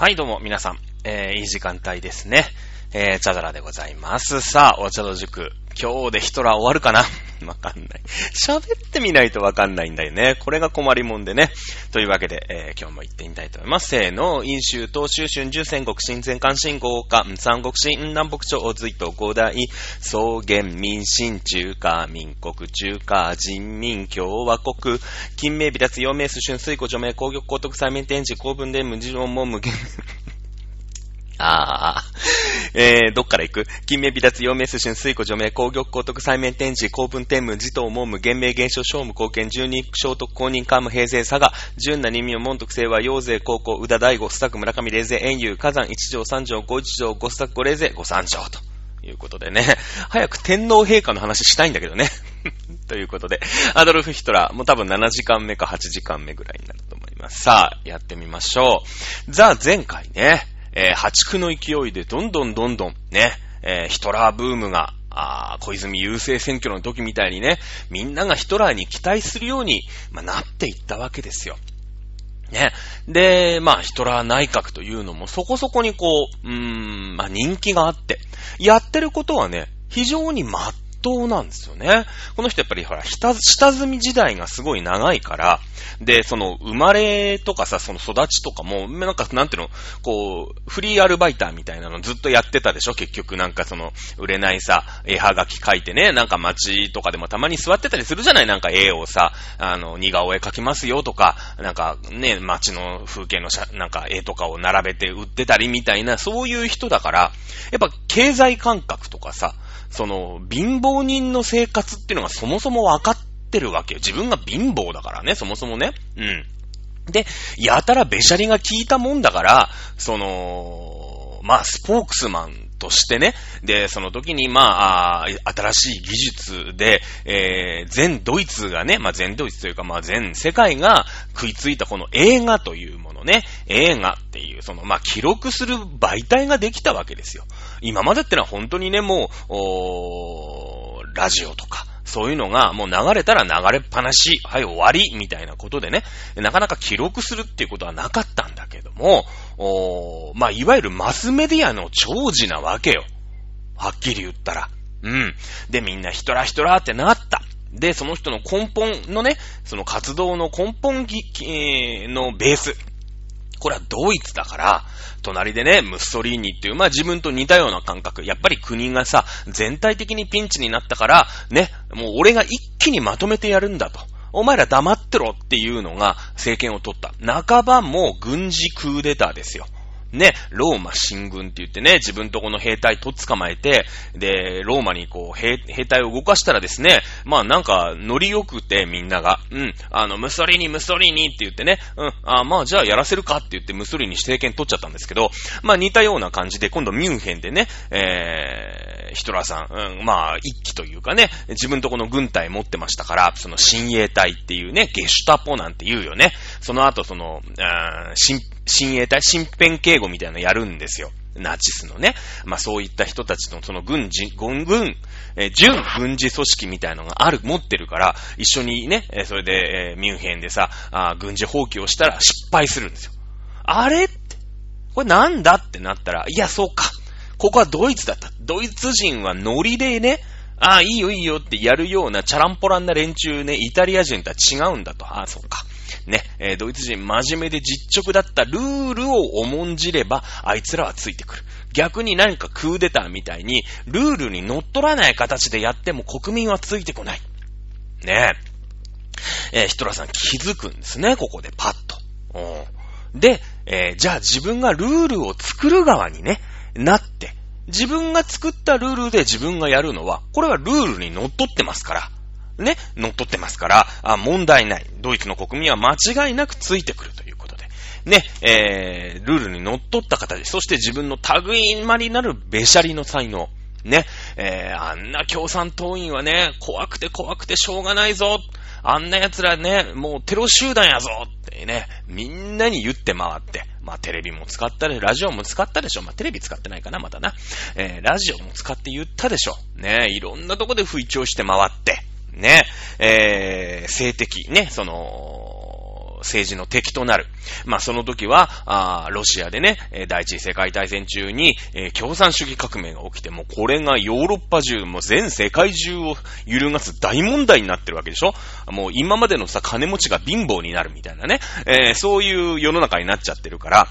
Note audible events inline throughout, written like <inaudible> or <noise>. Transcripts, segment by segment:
はい、どうも、皆さん。えー、いい時間帯ですね。えー、チャドラでございます。さあ、お茶の塾。今日でヒトラー終わるかな？<laughs> わかんない。喋ってみないとわかんないんだよね。これが困りもんでね。というわけで、えー、今日も行ってみたいと思います。せーの、飲州、東州、春秋、戦国、新前関、新豪華、三国、新南北朝、隋と五大、草原、民進、中華、民国、中華、人民、共和国、金名、微脱、陽明、水春、水庫、除名、工業、高徳、催眠、天地、公文で、無事論も無限、ああ、<laughs> えー、どっから行く？金名微脱、陽明、水春、水庫、除名、工業、高徳、催眠、天地、公文、天文、自頭、文武、厳明、現象、商務、貢献、十二、聖徳、公認、官務、平成、佐賀、純な人民、門徳、清和、陽勢、高校、宇田大吾、スタック、村上、霊勢、遠遊、火山、一条、三条、五一条、五スタック、五霊勢、五三条、ということでね、<laughs> 早く天皇陛下の話したいんだけどね。<laughs> ということで、アドルフ・ヒトラー、もう多分7時間目か8時間目ぐらいになると思います。さあ、やってみましょう。ザ・前回ね、えー、破竹の勢いでどんどんどんどんね、えー、ヒトラーブームが、あ小泉優勢選挙の時みたいにね、みんながヒトラーに期待するように、まあ、なっていったわけですよ。ね。で、まあ、ヒトラー内閣というのもそこそこにこう、うーん、まあ、人気があって、やってることはね、非常にまっ当なんですよね。この人やっぱりほら、下下積み時代がすごい長いから、で、その、生まれとかさ、その育ちとかも、なんか、なんていうの、こう、フリーアルバイターみたいなのずっとやってたでしょ？結局なんかその、売れないさ、絵はがき書いてね、なんか街とかでもたまに座ってたりするじゃない？なんか絵をさ、あの、似顔絵描きますよとか、なんかね、街の風景の写、なんか絵とかを並べて売ってたりみたいな、そういう人だから、やっぱ経済感覚とかさ、その、貧乏人の生活っていうのがそもそも分かってるわけよ。自分が貧乏だからね、そもそもね。うん。で、やたらべしゃりが効いたもんだから、その、まあ、スポークスマンとしてね、で、その時に、まあ、新しい技術で、えー、全ドイツがね、まあ、全ドイツというか、まあ、全世界が食いついたこの映画というものね、映画っていう、その、まあ、記録する媒体ができたわけですよ。今までってのは本当にね、もう、ラジオとか、そういうのがもう流れたら流れっぱなし、はい終わり、みたいなことでね、なかなか記録するっていうことはなかったんだも、おまあ、いわゆるマスメディアの長寿なわけよ。はっきり言ったら。うん。で、みんなヒトラーヒトラってなった。で、その人の根本のね、その活動の根本のベース。これはドイツだから、隣でね、ムッソリーニっていう、まあ自分と似たような感覚。やっぱり国がさ、全体的にピンチになったから、ね、もう俺が一気にまとめてやるんだと。お前ら黙ってろっていうのが政権を取った。半ばもう軍事クーデターですよ。ね、ローマ進軍って言ってね、自分とこの兵隊と捕まえて、で、ローマにこう兵、兵隊を動かしたらですね、まあなんか、ノリ良くてみんなが、うん、あの、ムソリーニ、ムソリーニって言ってね、うん、あまあじゃあやらせるかって言ってムソリーニ政権取っちゃったんですけど、まあ似たような感じで、今度ミュンヘンでね、えー、ヒトラーさん、うん、まあ一機というかね、自分とこの軍隊持ってましたから、その親衛隊っていうね、ゲシュタポなんて言うよね。その後その、あ新親衛隊、身辺警護みたいなのやるんですよ。ナチスのね。まあそういった人たちのその軍事、軍、軍、えー、準軍事組織みたいのがある、持ってるから、一緒にね、えー、それで、えー、ミュンヘンでさ、あ軍事放棄をしたら失敗するんですよ。あれって、これなんだってなったら、いや、そうか。ここはドイツだった。ドイツ人はノリでね、ああ、いいよいいよってやるようなチャランポランな連中ね、イタリア人とは違うんだと。ああ、そうか。ね、えー、ドイツ人真面目で実直だったルールを重んじれば、あいつらはついてくる。逆に何かクーデターみたいに、ルールに乗っ取らない形でやっても国民はついてこない。ねえ。えー、ヒトラーさん気づくんですね、ここでパッと。うん、で、えー、じゃあ自分がルールを作る側にね、なって、自分が作ったルールで自分がやるのは、これはルールに乗っ取ってますから。ね、乗っ取ってますから、あ問題ない。ドイツの国民は間違いなくついてくるということで。ね、えー、ルールに乗っ取った形、そして自分の類まりなるべしゃりの才能。ね、えー、あんな共産党員はね、怖くて怖くてしょうがないぞ。あんな奴らね、もうテロ集団やぞってね、みんなに言って回って、まあテレビも使ったで、ラジオも使ったでしょ。まあテレビ使ってないかな、まだな。えー、ラジオも使って言ったでしょ。ね、いろんなとこで吹聴して回って、ね、えー、性的、ね、その、政治の敵となる。まあ、その時は、あロシアでね、第一次世界大戦中に、えー、共産主義革命が起きて、もこれがヨーロッパ中、もう全世界中を揺るがす大問題になってるわけでしょ。もう今までのさ、金持ちが貧乏になるみたいなね、えー、そういう世の中になっちゃってるから、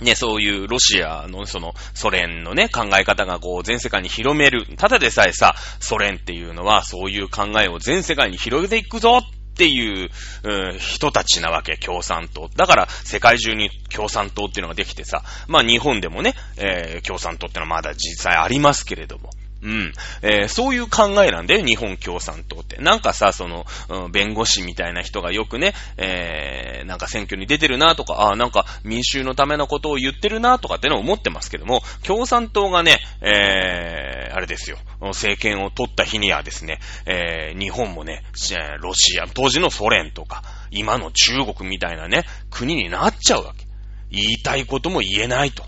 ね、そういうロシアのそのソ連のね、考え方がこう全世界に広める。ただでさえさ、ソ連っていうのはそういう考えを全世界に広げていくぞっていう、うん、人たちなわけ、共産党。だから世界中に共産党っていうのができてさ、まあ日本でもね、えー、共産党ってのはまだ実際ありますけれども、うん。えー、そういう考えなんだよ、日本共産党って。なんかさ、その、うん、弁護士みたいな人がよくね、えー、なんか選挙に出てるなとか、ああ、なんか民衆のためのことを言ってるなとかってのを思ってますけども、共産党がね、えー、あれですよ、政権を取った日にはですね、えー、日本もね、ロシア、当時のソ連とか、今の中国みたいなね、国になっちゃうわけ。言いたいことも言えないと。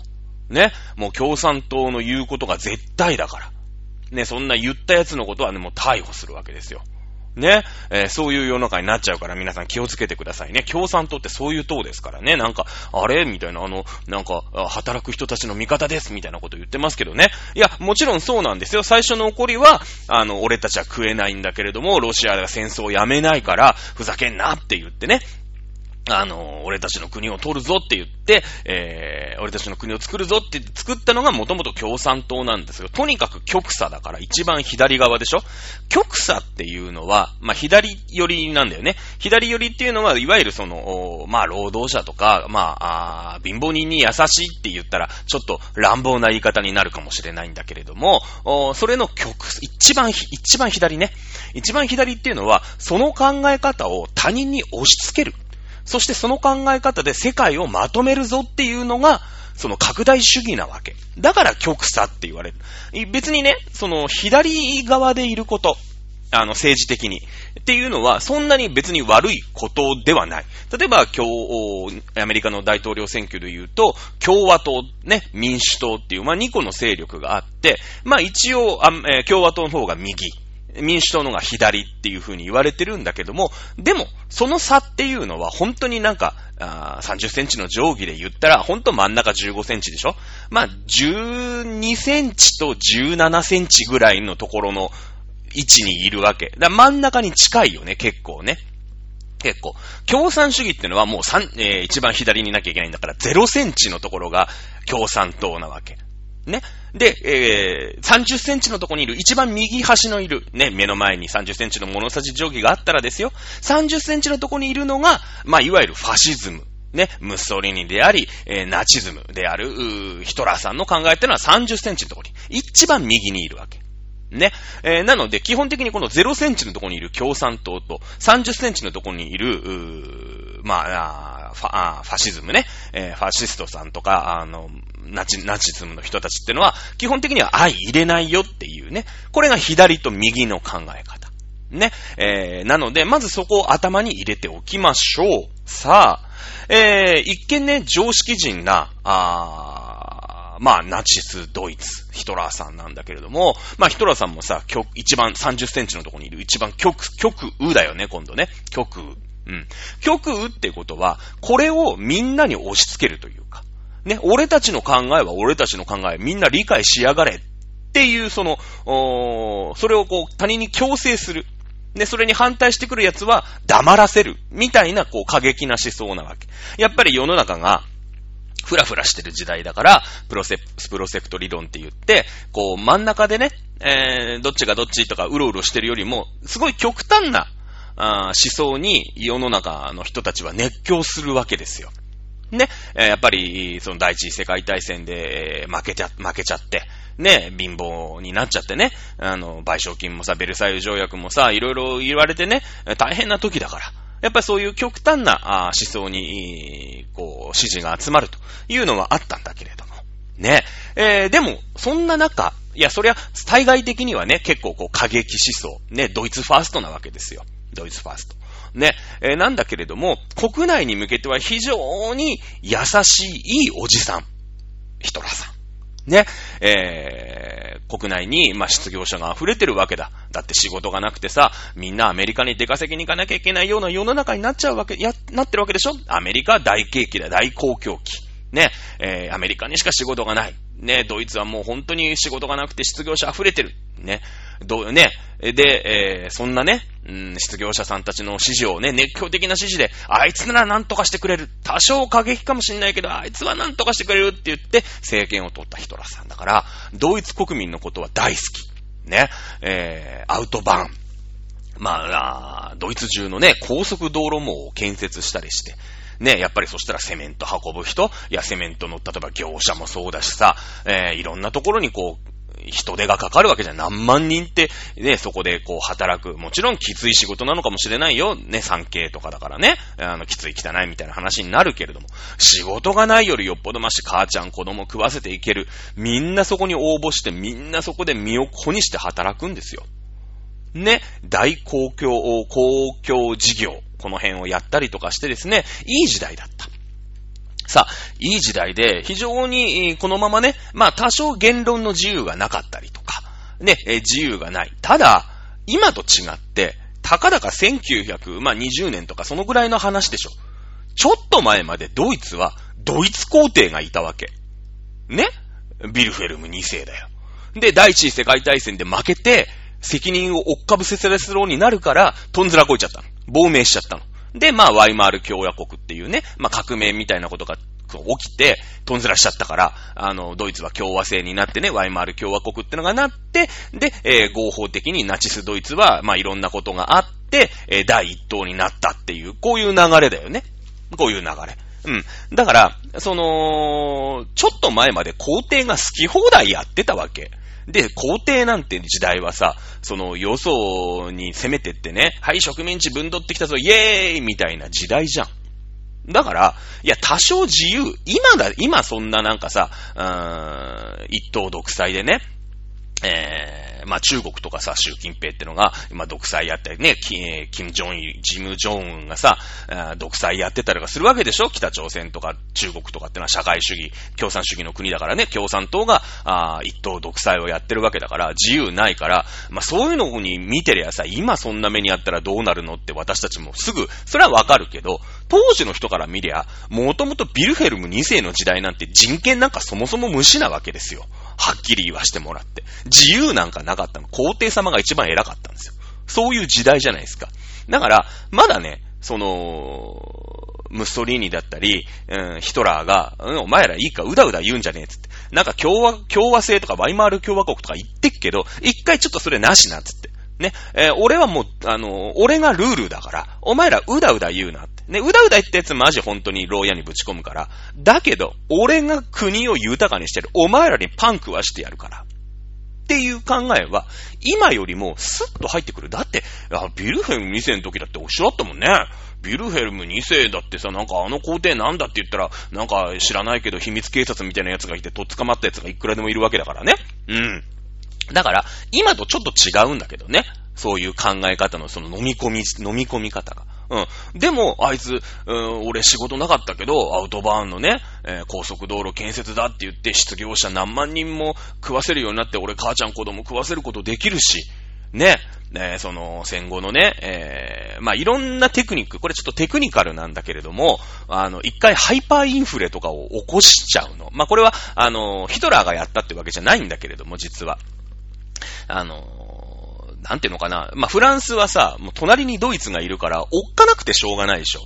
ね。もう共産党の言うことが絶対だから。ね、そんな言ったやつのことはね、もう逮捕するわけですよ。ね、えー、そういう世の中になっちゃうから皆さん気をつけてくださいね。共産党ってそういう党ですからね。なんか、あれ？みたいな、あの、なんか、働く人たちの味方ですみたいなこと言ってますけどね。いや、もちろんそうなんですよ。最初の起こりは、あの、俺たちは食えないんだけれども、ロシアが戦争をやめないから、ふざけんなって言ってね。あの、俺たちの国を取るぞって言って、えー、俺たちの国を作るぞって作ったのがもともと共産党なんですよ。とにかく極左だから一番左側でしょ極左っていうのは、まあ、左寄りなんだよね。左寄りっていうのは、いわゆるその、まあ、労働者とか、まあ、あ貧乏人に優しいって言ったら、ちょっと乱暴な言い方になるかもしれないんだけれども、それの極、一番、一番左ね。一番左っていうのは、その考え方を他人に押し付ける。そしてその考え方で世界をまとめるぞっていうのが、その拡大主義なわけ。だから極左って言われる。別にね、その左側でいること、あの政治的に。っていうのは、そんなに別に悪いことではない。例えば、今日、アメリカの大統領選挙で言うと、共和党、ね、民主党っていう、まあ、2個の勢力があって、まあ、一応、あえー、共和党の方が右。民主党のが左っていう風に言われてるんだけども、でも、その差っていうのは本当になんか、あ30センチの定規で言ったら、本当真ん中15センチでしょ？まあ、12センチと17センチぐらいのところの位置にいるわけ。だ真ん中に近いよね、結構ね。結構。共産主義ってのはもう3、えー、一番左にいなきゃいけないんだから0センチのところが共産党なわけ。ね。で、えー、30センチのとこにいる、一番右端のいる、ね、目の前に30センチの物差し定規があったらですよ、30センチのとこにいるのが、まあ、いわゆるファシズム。ね、ムッソリニであり、えー、ナチズムである、ヒトラーさんの考えってのは30センチのとこに、一番右にいるわけ。ね。えー、なので、基本的にこの0センチのとこにいる共産党と、30センチのとこにいる、まあ、ファあファシズムね、えー、ファシストさんとか、あの、ナチ、ナチズムの人たちってのは、基本的には相入れないよっていうね。これが左と右の考え方。ね。えー、なので、まずそこを頭に入れておきましょう。さあ、えー、一見ね、常識人な、あまあ、ナチス、ドイツ、ヒトラーさんなんだけれども、まあ、ヒトラーさんもさ、極、一番30センチのところにいる一番極、極右だよね、今度ね。極。うん。極右ってことは、これをみんなに押し付けるというか、ね、俺たちの考えは俺たちの考え、みんな理解しやがれっていう、その、それをこう、他人に強制する。で、それに反対してくる奴は黙らせる。みたいな、こう、過激な思想なわけ。やっぱり世の中が、ふらふらしてる時代だから、プロセプ、プロセプト理論って言って、こう、真ん中でね、えー、どっちがどっちとかうろうろしてるよりも、すごい極端な、あ思想に世の中の人たちは熱狂するわけですよ。ね、やっぱり、その第一次世界大戦で負けちゃ、負けちゃって、ね、貧乏になっちゃってね、あの、賠償金もさ、ベルサイユ条約もさ、いろいろ言われてね、大変な時だから。やっぱりそういう極端な思想に、こう、支持が集まるというのはあったんだけれども。ね。えー、でも、そんな中、いや、そりゃ、対外的にはね、結構こう、過激思想、ね、ドイツファーストなわけですよ。ドイツファースト。ね、えー、なんだけれども、国内に向けては非常に優しいいいおじさん。ヒトラーさん。ね、えー、国内に、まあ、失業者が溢れてるわけだ。だって仕事がなくてさ、みんなアメリカに出稼ぎに行かなきゃいけないような世の中になっちゃうわけ、や、なってるわけでしょ？アメリカは大景気だ、大公共期。ね、えー、アメリカにしか仕事がない。ね、ドイツはもう本当に仕事がなくて失業者溢れてる。ね、どう、ね、で、えー、そんなね、うん、失業者さんたちの支持をね、熱狂的な支持で、あいつなら何とかしてくれる。多少過激かもしんないけど、あいつは何とかしてくれるって言って、政権を取ったヒトラーさんだから、ドイツ国民のことは大好き。ね、えー、アウトバーン。まあ、ドイツ中のね、高速道路網を建設したりして、ね、やっぱりそしたらセメント運ぶ人、いや、セメントの、例えば業者もそうだしさ、えー、いろんなところにこう、人手がかかるわけじゃん。何万人って、ね、そこでこう働く。もちろんきつい仕事なのかもしれないよ。ね、産経とかだからね。あの、きつい汚いみたいな話になるけれども。仕事がないよりよっぽどまし、母ちゃん子供食わせていける。みんなそこに応募して、みんなそこで身を粉にして働くんですよ。ね、大公共、公共事業。この辺をやったりとかしてですね、いい時代だった。さあ、いい時代で、非常に、このままね、まあ多少言論の自由がなかったりとか、ね、自由がない。ただ、今と違って、たかだか1920年とかそのぐらいの話でしょ。ちょっと前までドイツは、ドイツ皇帝がいたわけ。ね？ビルフェルム2世だよ。で、第一次世界大戦で負けて、責任を追っかぶせせらすろうになるから、とんずらこいちゃったの。亡命しちゃったの。で、まあ、ワイマール共和国っていうね、まあ、革命みたいなことが起きて、とんずらしちゃったから、あの、ドイツは共和制になってね、ワイマール共和国ってのがなって、で、えー、合法的にナチスドイツは、まあ、いろんなことがあって、えー、第一党になったっていう、こういう流れだよね。こういう流れ。うん。だから、その、ちょっと前まで皇帝が好き放題やってたわけ。で、皇帝なんて時代はさ、その、よそに攻めてってね、はい、植民地分取ってきたぞ、イエーイみたいな時代じゃん。だから、いや、多少自由、今が、今そんななんかさ、うーん、一党独裁でね、えー、まあ中国とかさ、習近平ってのが、今独裁やってね、キキム・ジョン、ジム・ジョンウンがさ、独裁やってたりとかするわけでしょ？北朝鮮とか中国とかってのは社会主義、共産主義の国だからね、共産党が、あ一党独裁をやってるわけだから、自由ないから、まあそういうのに見てりゃさ、今そんな目にあったらどうなるのって私たちもすぐ、それはわかるけど、当時の人から見りゃ、もともとビルフェルム2世の時代なんて人権なんかそもそも無視なわけですよ。はっきり言わしてもらって。自由なんかなかったの。皇帝様が一番偉かったんですよ。そういう時代じゃないですか。だから、まだね、その、ムッソリーニだったり、うん、ヒトラーが、うん、お前らいいか、うだうだ言うんじゃねえつって。なんか共和、共和制とかワイマール共和国とか言ってっけど、一回ちょっとそれなしな、つって。ね、えー、俺はもう、あの、俺がルールだから、お前らうだうだ言うなって。ね、うだうだ言ったやつマジ本当に牢屋にぶち込むから。だけど、俺が国を豊かにしてる。お前らにパン食わしてやるから。っていう考えは、今よりもスッと入ってくる。だって、ビルフェルム2世の時だっておっしゃったもんね。ビルフェルム2世だってさ、なんかあの皇帝なんだって言ったら、なんか知らないけど秘密警察みたいなやつがいて、とっ捕まったやつがいくらでもいるわけだからね。うん。だから、今とちょっと違うんだけどね。そういう考え方のその飲み込み、飲み込み方が。うん。でも、あいつ、うん、俺仕事なかったけど、アウトバーンのね、えー、高速道路建設だって言って、失業者何万人も食わせるようになって、俺母ちゃん子供食わせることできるし、ね、ね、その戦後のね、えー、まあ、いろんなテクニック、これちょっとテクニカルなんだけれども、あの、一回ハイパーインフレとかを起こしちゃうの。まあ、これは、あの、ヒトラーがやったってわけじゃないんだけれども、実は。あの、なんていうのかな。まあ、フランスはさ、もう隣にドイツがいるから、おっかなくてしょうがないでしょ。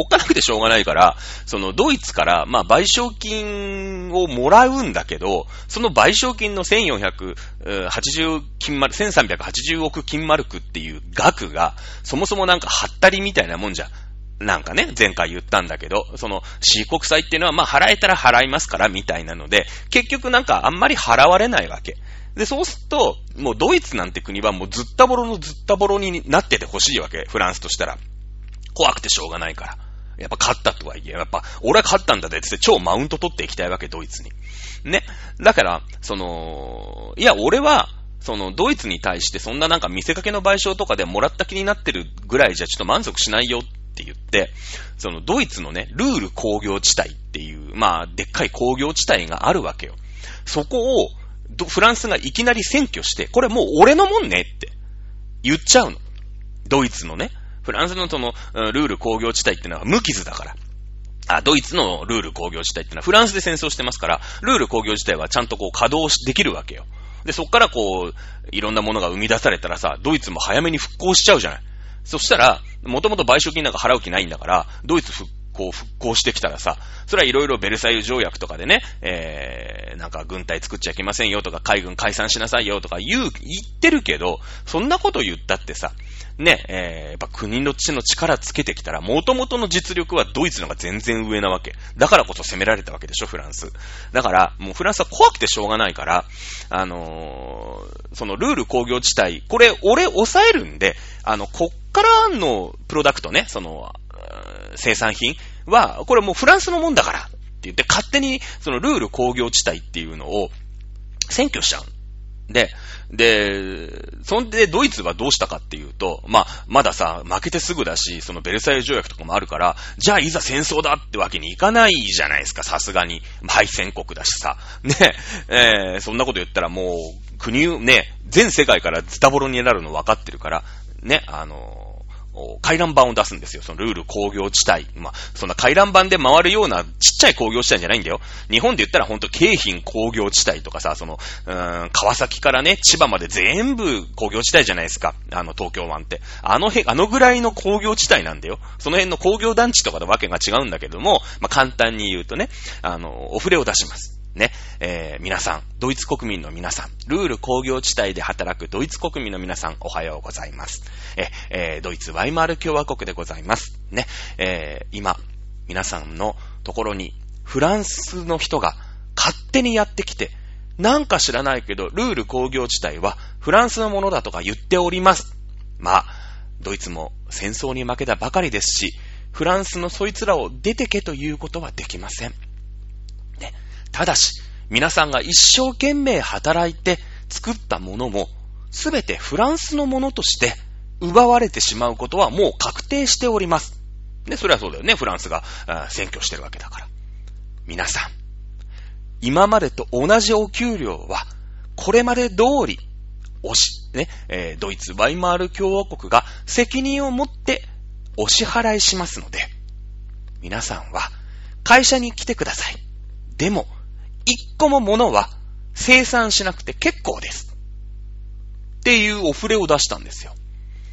おっかなくてしょうがないから、そのドイツから、まあ、賠償金をもらうんだけど、その賠償金の1480金丸、1380億金マルクっていう額が、そもそもなんかはったりみたいなもんじゃなんかね、前回言ったんだけど、その C 国債っていうのはまあ払えたら払いますからみたいなので、結局なんかあんまり払われないわけ。で、そうすると、もうドイツなんて国はもうずったぼろのずったぼろになっててほしいわけ。フランスとしたら。怖くてしょうがないから。やっぱ勝ったとはいえ、やっぱ、俺は勝ったんだでって超マウント取っていきたいわけ、ドイツに。ね。だから、その、いや、俺は、その、ドイツに対してそんななんか見せかけの賠償とかでもらった気になってるぐらいじゃちょっと満足しないよって言って、そのドイツのね、ルール工業地帯っていう、まあ、でっかい工業地帯があるわけよ。そこを、フランスがいきなり占拠して、これもう俺のもんねって言っちゃうの。ドイツのね。フランスのその、ルール工業地帯ってのは無傷だから。あ、ドイツのルール工業地帯ってのはフランスで戦争してますから、ルール工業地帯はちゃんとこう稼働できるわけよ。で、そっからこう、いろんなものが生み出されたらさ、ドイツも早めに復興しちゃうじゃない。そしたら、もともと賠償金なんか払う気ないんだから、ドイツ復興、復興してきたらさ、それはいろいろベルサイユ条約とかでね、えー、なんか軍隊作っちゃいけませんよとか、海軍解散しなさいよとか言う、言ってるけど、そんなこと言ったってさ、ね、えー、やっぱ国の地の力つけてきたら、元々の実力はドイツのが全然上なわけ。だからこそ攻められたわけでしょ、フランス。だから、もうフランスは怖くてしょうがないから、あのー、そのルール工業地帯、これ、俺抑えるんで、あの、こっからのプロダクトね、その、生産品は、これもうフランスのもんだからって言って、勝手にそのルール工業地帯っていうのを占拠しちゃう。で、で、そんでドイツはどうしたかっていうと、まあ、まださ、負けてすぐだし、そのベルサイユ条約とかもあるから、じゃあいざ戦争だってわけにいかないじゃないですか、さすがに。敗戦国だしさ。ね、えー、そんなこと言ったらもう、国、ね、全世界からズタボロになるの分かってるから、ね、あの回覧板を出すんですよ。そのルール工業地帯。まあ、そんな回覧板で回るようなちっちゃい工業地帯じゃないんだよ。日本で言ったらほんと京浜工業地帯とかさ、その、うーん、川崎からね、千葉まで全部工業地帯じゃないですか。あの、東京湾って。あの辺、あのぐらいの工業地帯なんだよ。その辺の工業団地とかでわけが違うんだけども、まあ、簡単に言うとね、あの、お触れを出します。ね、えー、皆さん、ドイツ国民の皆さん、ルール工業地帯で働くドイツ国民の皆さん、おはようございます。え、えー、ドイツワイマール共和国でございます。ね、えー、今、皆さんのところに、フランスの人が勝手にやってきて、なんか知らないけど、ルール工業地帯はフランスのものだとか言っております。まあ、ドイツも戦争に負けたばかりですし、フランスのそいつらを出てけということはできません。ただし、皆さんが一生懸命働いて作ったものも、すべてフランスのものとして奪われてしまうことはもう確定しております。ね、それはそうだよね。フランスが占拠してるわけだから。皆さん、今までと同じお給料は、これまで通り、おし、ね、えー、ドイツワイマール共和国が責任を持ってお支払いしますので、皆さんは会社に来てください。でも、一個も物は生産しなくて結構です。っていうお触れを出したんですよ。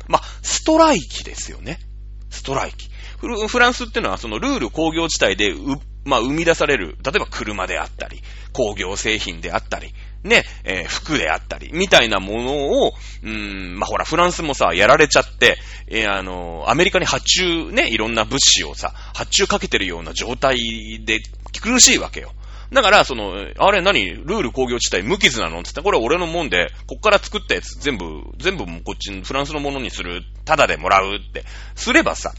まあ、ストライキですよね。ストライキ。フランスっていうのはそのルール工業地帯で、まあ、生み出される、例えば車であったり、工業製品であったり、ね、えー、服であったり、みたいなものを、うん、まあ、ほら、フランスもさ、やられちゃって、えー、あの、アメリカに発注、ね、いろんな物資をさ、発注かけてるような状態で苦しいわけよ。だから、その、あれ何？ルール工業地帯無傷なの？って言ったら、これ俺のもんで、こっから作ったやつ全部、全部こっち、フランスのものにする、ただでもらうって、すればさ、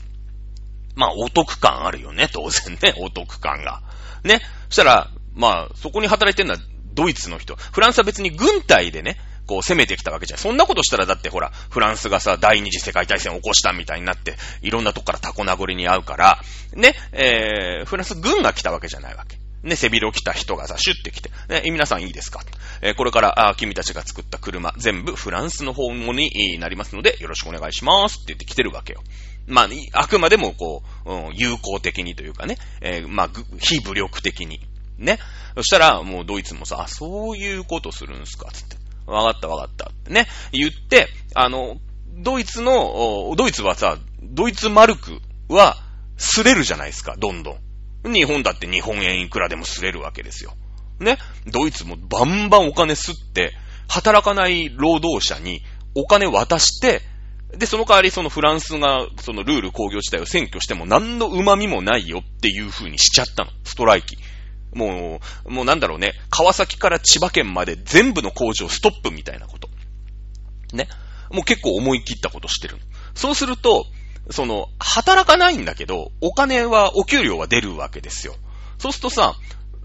まあ、お得感あるよね、当然ね、<laughs> お得感が。ね？そしたら、まあ、そこに働いてるのはドイツの人。フランスは別に軍隊でね、こう攻めてきたわけじゃん。そんなことしたらだってほら、フランスがさ、第二次世界大戦を起こしたみたいになって、いろんなとこからタコ殴りに遭うから、ね、えー、フランス軍が来たわけじゃないわけ。ね、背広着た人がさ、シュッて来て、ね、皆さんいいですか？えー、これから、あ君たちが作った車、全部フランスの方になりますので、よろしくお願いしますって言って来てるわけよ。まあ、あくまでもこう、うん、友好的にというかね、えー、まあ、非武力的に。ね？そしたら、もうドイツもさ、あ、そういうことするんすか？つって。わかったわかったってね？言って、あの、ドイツの、ドイツはさ、ドイツマルクは、すれるじゃないですか、どんどん。日本だって日本円いくらでもすれるわけですよ。ね？ドイツもバンバンお金吸って、働かない労働者にお金渡して、で、その代わりそのフランスがそのルール工業地帯を占拠しても何の旨味もないよっていう風にしちゃったの。ストライキ。もう、もうなんだろうね。川崎から千葉県まで全部の工場ストップみたいなこと。ね？もう結構思い切ったことしてるの。そうすると、その、働かないんだけど、お金は、お給料は出るわけですよ。そうするとさ、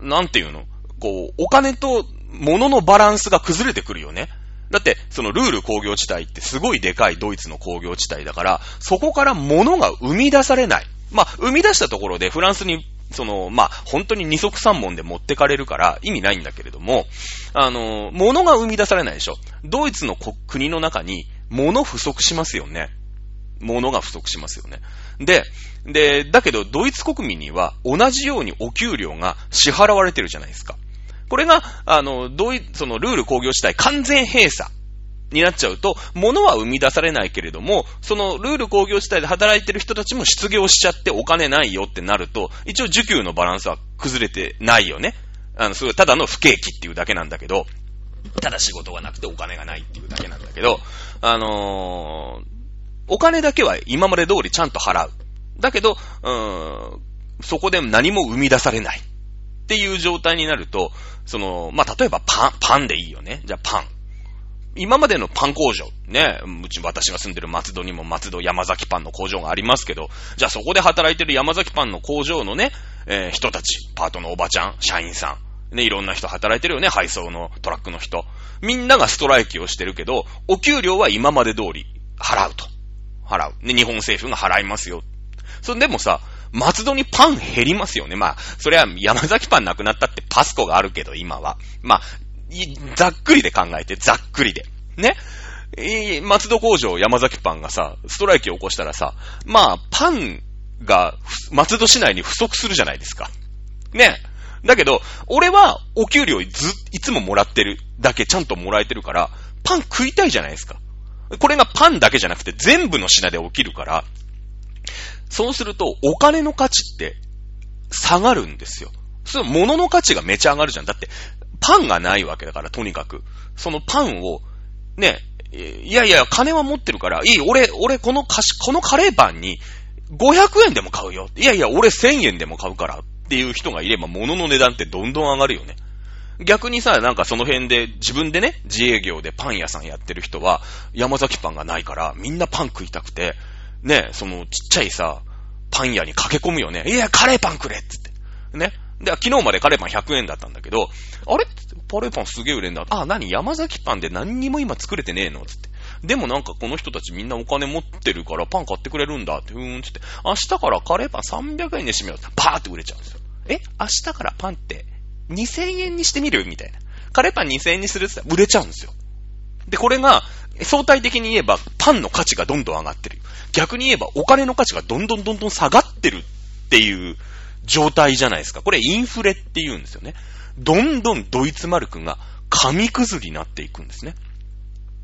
なんていうの？こう、お金と物のバランスが崩れてくるよね。だって、そのルール工業地帯ってすごいでかいドイツの工業地帯だから、そこから物が生み出されない。まあ、生み出したところでフランスにその、まあ、本当に二足三門で持ってかれるから意味ないんだけれども、あの、物が生み出されないでしょ。ドイツの国の中に物不足しますよね。物が不足しますよね。で、で、だけどドイツ国民には同じようにお給料が支払われてるじゃないですか。これが、あの、ドイそのルール工業地帯完全閉鎖になっちゃうと、物は生み出されないけれども、そのルール工業地帯で働いてる人たちも失業しちゃってお金ないよってなると、一応需給のバランスは崩れてないよね。あの、それただの不景気っていうだけなんだけど、ただ仕事がなくてお金がないっていうだけなんだけど、あの、お金だけは今まで通りちゃんと払う。だけど、うーん、そこで何も生み出されない。っていう状態になると、その、まあ、例えばパン、パンでいいよね。じゃあパン。今までのパン工場、ね、うち私が住んでる松戸にも松戸山崎パンの工場がありますけど、じゃあそこで働いてる山崎パンの工場のね、えー、人たち、パートのおばちゃん、社員さん、ね、いろんな人働いてるよね、配送のトラックの人。みんながストライキをしてるけど、お給料は今まで通り払うと。払う。ね、日本政府が払いますよ。そでもさ、松戸にパン減りますよね。まあ、それは山崎パンなくなったってパスコがあるけど、今は。まあ、ざっくりで考えて、ざっくりで。ね。松戸工場山崎パンがさ、ストライキを起こしたらさ、まあ、パンが松戸市内に不足するじゃないですか。ね。だけど、俺はお給料ず、いつももらってるだけちゃんともらえてるから、パン食いたいじゃないですか。これがパンだけじゃなくて全部の品で起きるから、そうするとお金の価値って下がるんですよ。その物の価値がめちゃ上がるじゃん。だって、パンがないわけだから、とにかく。そのパンを、ね、いやいや、金は持ってるから、いい、俺、俺、この菓子、このカレーパンに、500円でも買うよ。いやいや、俺1000円でも買うから、っていう人がいれば、物の値段ってどんどん上がるよね。逆にさ、なんかその辺で、自分でね、自営業でパン屋さんやってる人は、山崎パンがないから、みんなパン食いたくて、ね、そのちっちゃいさ、パン屋に駆け込むよね。いや、カレーパンくれっつって。ね。で、昨日までカレーパン100円だったんだけど、あれ？カレーパンすげえ売れんだ。あ、何？山崎パンで何にも今作れてねえのつって。でもなんかこの人たちみんなお金持ってるからパン買ってくれるんだって、うーんつって。明日からカレーパン300円で締めようって、パーって売れちゃうんですよ。え？明日からパンって2000円にしてみる？みたいな。カレーパン2000円にするって言ったら売れちゃうんですよ。で、これが、相対的に言えば、パンの価値がどんどん上がってる。逆に言えば、お金の価値がどんどんどんどん下がってるっていう状態じゃないですか。これインフレって言うんですよね。どんどんドイツマルクが紙くずになっていくんですね。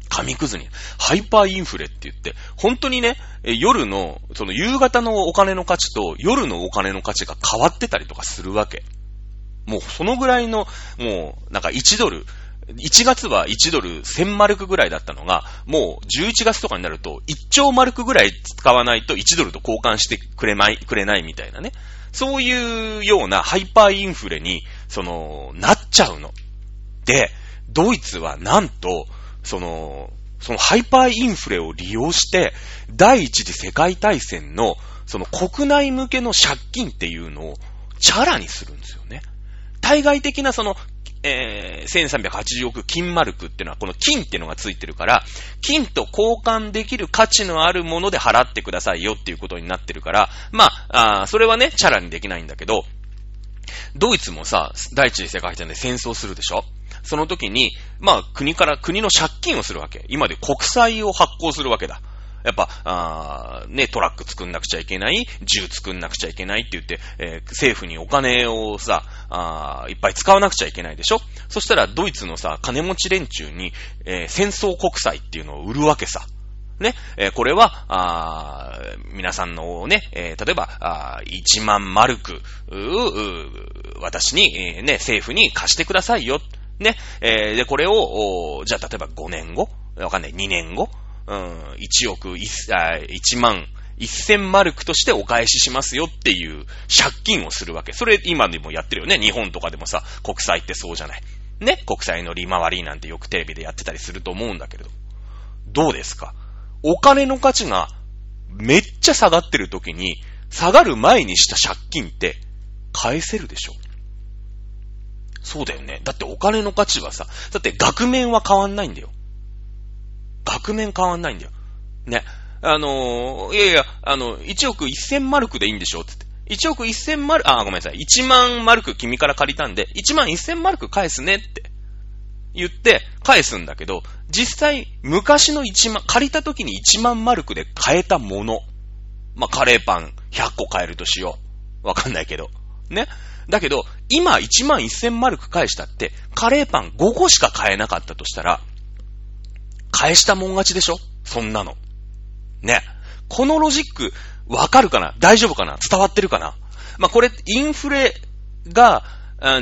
紙くずに。ハイパーインフレって言って、本当にね、夜の、その夕方のお金の価値と夜のお金の価値が変わってたりとかするわけ。もうそのぐらいの、もうなんか1ドル、1月は1ドル1000マルクぐらいだったのが、もう11月とかになると1兆マルクぐらい使わないと1ドルと交換してくれない、くれないみたいなね。そういうようなハイパーインフレに、その、なっちゃうの。で、ドイツはなんと、その、そのハイパーインフレを利用して、第一次世界大戦の、その国内向けの借金っていうのを、チャラにするんですよね。対外的なそのえー、1380億金マルクっていうのは、この金っていうのがついてるから、金と交換できる価値のあるもので払ってくださいよっていうことになってるから、まあ、あそれはね、チャラにできないんだけど、ドイツもさ、第一次世界大戦で戦争するでしょ？その時に、まあ、国から、国の借金をするわけ。今で国債を発行するわけだ。やっぱ、あね、トラック作んなくちゃいけない、銃作んなくちゃいけないって言って、えー、政府にお金をさ、あいっぱい使わなくちゃいけないでしょ？そしたらドイツのさ、金持ち連中に、えー、戦争国債っていうのを売るわけさ。ね、えー、これは、あ皆さんのね、えー、例えば、あ1万マルク、私に、えー、ね、政府に貸してくださいよ。ね、え、で、これを、じゃあ、例えば5年後？わかんない、2年後？うん、1億 1, あ1万1000マルクとしてお返ししますよっていう借金をするわけ。それ今でもやってるよね。日本とかでもさ、国債ってそうじゃない。ね？国債の利回りなんてよくテレビでやってたりすると思うんだけれど。どうですか？お金の価値がめっちゃ下がってる時に、下がる前にした借金って返せるでしょ？そうだよね。だってお金の価値はさ、だって額面は変わんないんだよ。額面変わんないんだよ。ね。あのー、いやいや、あの、1億1000マルクでいいんでしょ？つって。1億1000マルク、あ、ごめんなさい。1万マルク君から借りたんで、1万1000マルク返すねって言って返すんだけど、実際昔の1万、借りた時に1万マルクで買えたもの。まあ、カレーパン100個買えるとしよう。わかんないけど。ね。だけど、今1万1000マルク返したって、カレーパン5個しか買えなかったとしたら、返したもん勝ちでしょ？そんなの。ね。このロジック、わかるかな？大丈夫かな？伝わってるかな？まあ、これ、インフレが、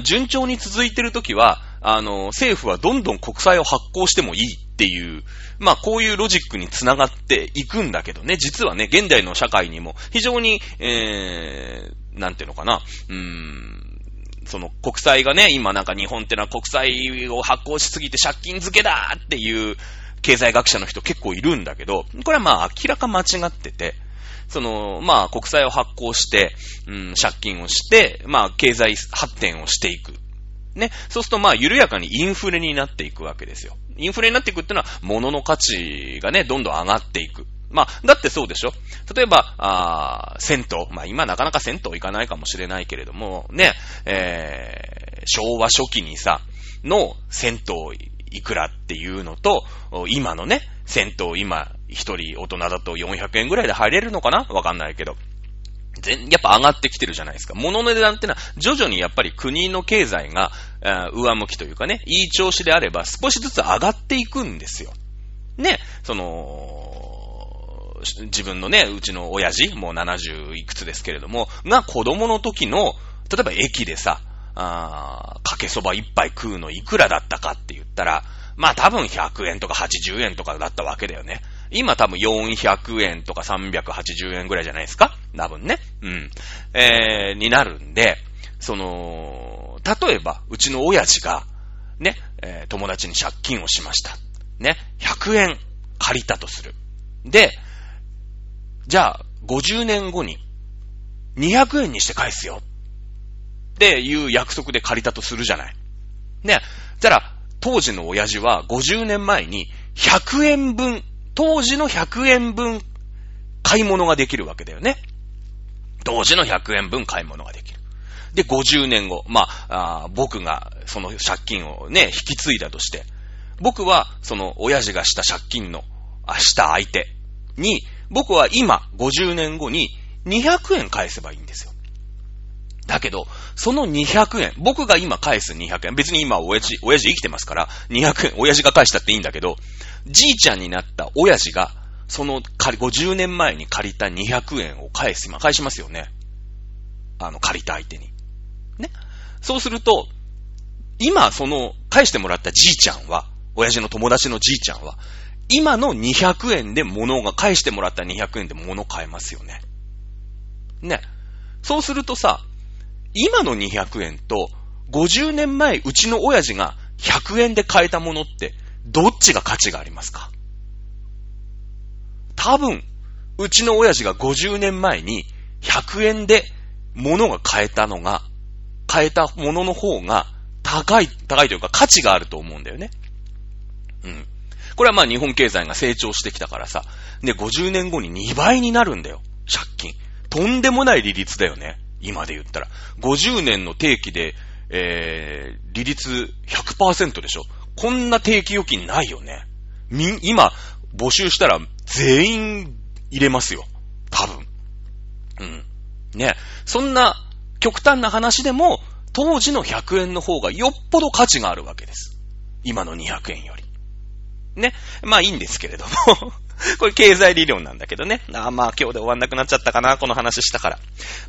順調に続いてるときは、あの、政府はどんどん国債を発行してもいいっていう、まあ、こういうロジックにつながっていくんだけどね、実はね、現代の社会にも非常に、えー、なんていうのかな、うーん、その国債がね、今なんか日本ってのは国債を発行しすぎて借金付けだっていう経済学者の人結構いるんだけど、これはまあ明らか間違ってて、その、まあ、国債を発行して、うん、借金をして、まあ、経済発展をしていく。ね。そうすると、まあ、緩やかにインフレになっていくわけですよ。インフレになっていくっていうのは、物の価値がね、どんどん上がっていく。まあ、だってそうでしょ？例えば、あ銭湯。まあ、今なかなか銭湯行かないかもしれないけれども、ね、えー、昭和初期にさ、の銭湯いくらっていうのと、今のね、銭湯今、一人大人だと400円ぐらいで入れるのかな？わかんないけど。全、やっぱ上がってきてるじゃないですか。物の値段ってのは、徐々にやっぱり国の経済が、上向きというかね、いい調子であれば少しずつ上がっていくんですよ。ね、その、自分のね、うちの親父、もう70いくつですけれども、が子供の時の、例えば駅でさ、あかけそば一杯食うのいくらだったかって言ったら、まあ多分100円とか80円とかだったわけだよね。今多分400円とか380円ぐらいじゃないですか？多分ね。うん。えー、になるんで、その、例えば、うちの親父が、ね、えー、友達に借金をしました。ね、100円借りたとする。で、じゃあ、50年後に、200円にして返すよ。っっていう約束で借りたとするじゃない。ね。たら、当時の親父は50年前に100円分、当時の100円分買い物ができるわけだよね。当時の100円分買い物ができる。で、50年後、まあ、あ僕がその借金をね、引き継いだとして、僕はその親父がした借金の、あ、した相手に、僕は今、50年後に200円返せばいいんですよ。だけど、その200円、僕が今返す200円、別に今親父、親父生きてますから、200円、親父が返したっていいんだけど、じいちゃんになった親父が、その、50年前に借りた200円を返す、今返しますよね。あの、借りた相手に。ね。そうすると、今、その、返してもらったじいちゃんは、親父の友達のじいちゃんは、今の200円で物が、返してもらった200円で物買えますよね。ね。そうするとさ、今の200円と、50年前、うちの親父が100円で買えたものって、どっちが価値がありますか？多分、うちの親父が50年前に100円で物が買えたのが、買えたものの方が高い、高いというか価値があると思うんだよね。うん。これはまあ日本経済が成長してきたからさ。で、50年後に2倍になるんだよ。借金。とんでもない利率だよね。今で言ったら。50年の定期で、えー、利率100%でしょこんな定期預金ないよね。み、今、募集したら全員入れますよ。多分。うん。ね。そんな極端な話でも、当時の100円の方がよっぽど価値があるわけです。今の200円より。ね。まあいいんですけれども <laughs> これ経済理論なんだけどね。あまあ今日で終わんなくなっちゃったかな、この話したから。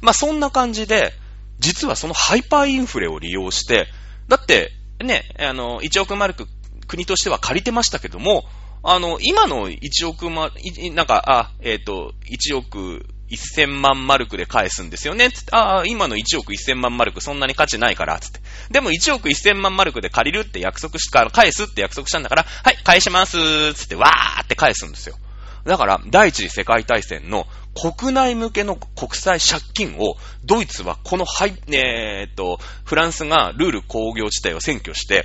まあそんな感じで、実はそのハイパーインフレを利用して、だって、ね、あの、1億マルク国としては借りてましたけども、あの、今の1億ま、なんか、あ、えっ、ー、と、1億1000万マルクで返すんですよね。つって、ああ、今の1億1000万マルクそんなに価値ないから、つって。でも1億1000万マルクで借りるって約束しから、返すって約束したんだから、はい、返しますつって、わーって返すんですよ。だから、第一次世界大戦の国内向けの国際借金を、ドイツはこの、はい、えー、っと、フランスがルール工業地帯を占拠して、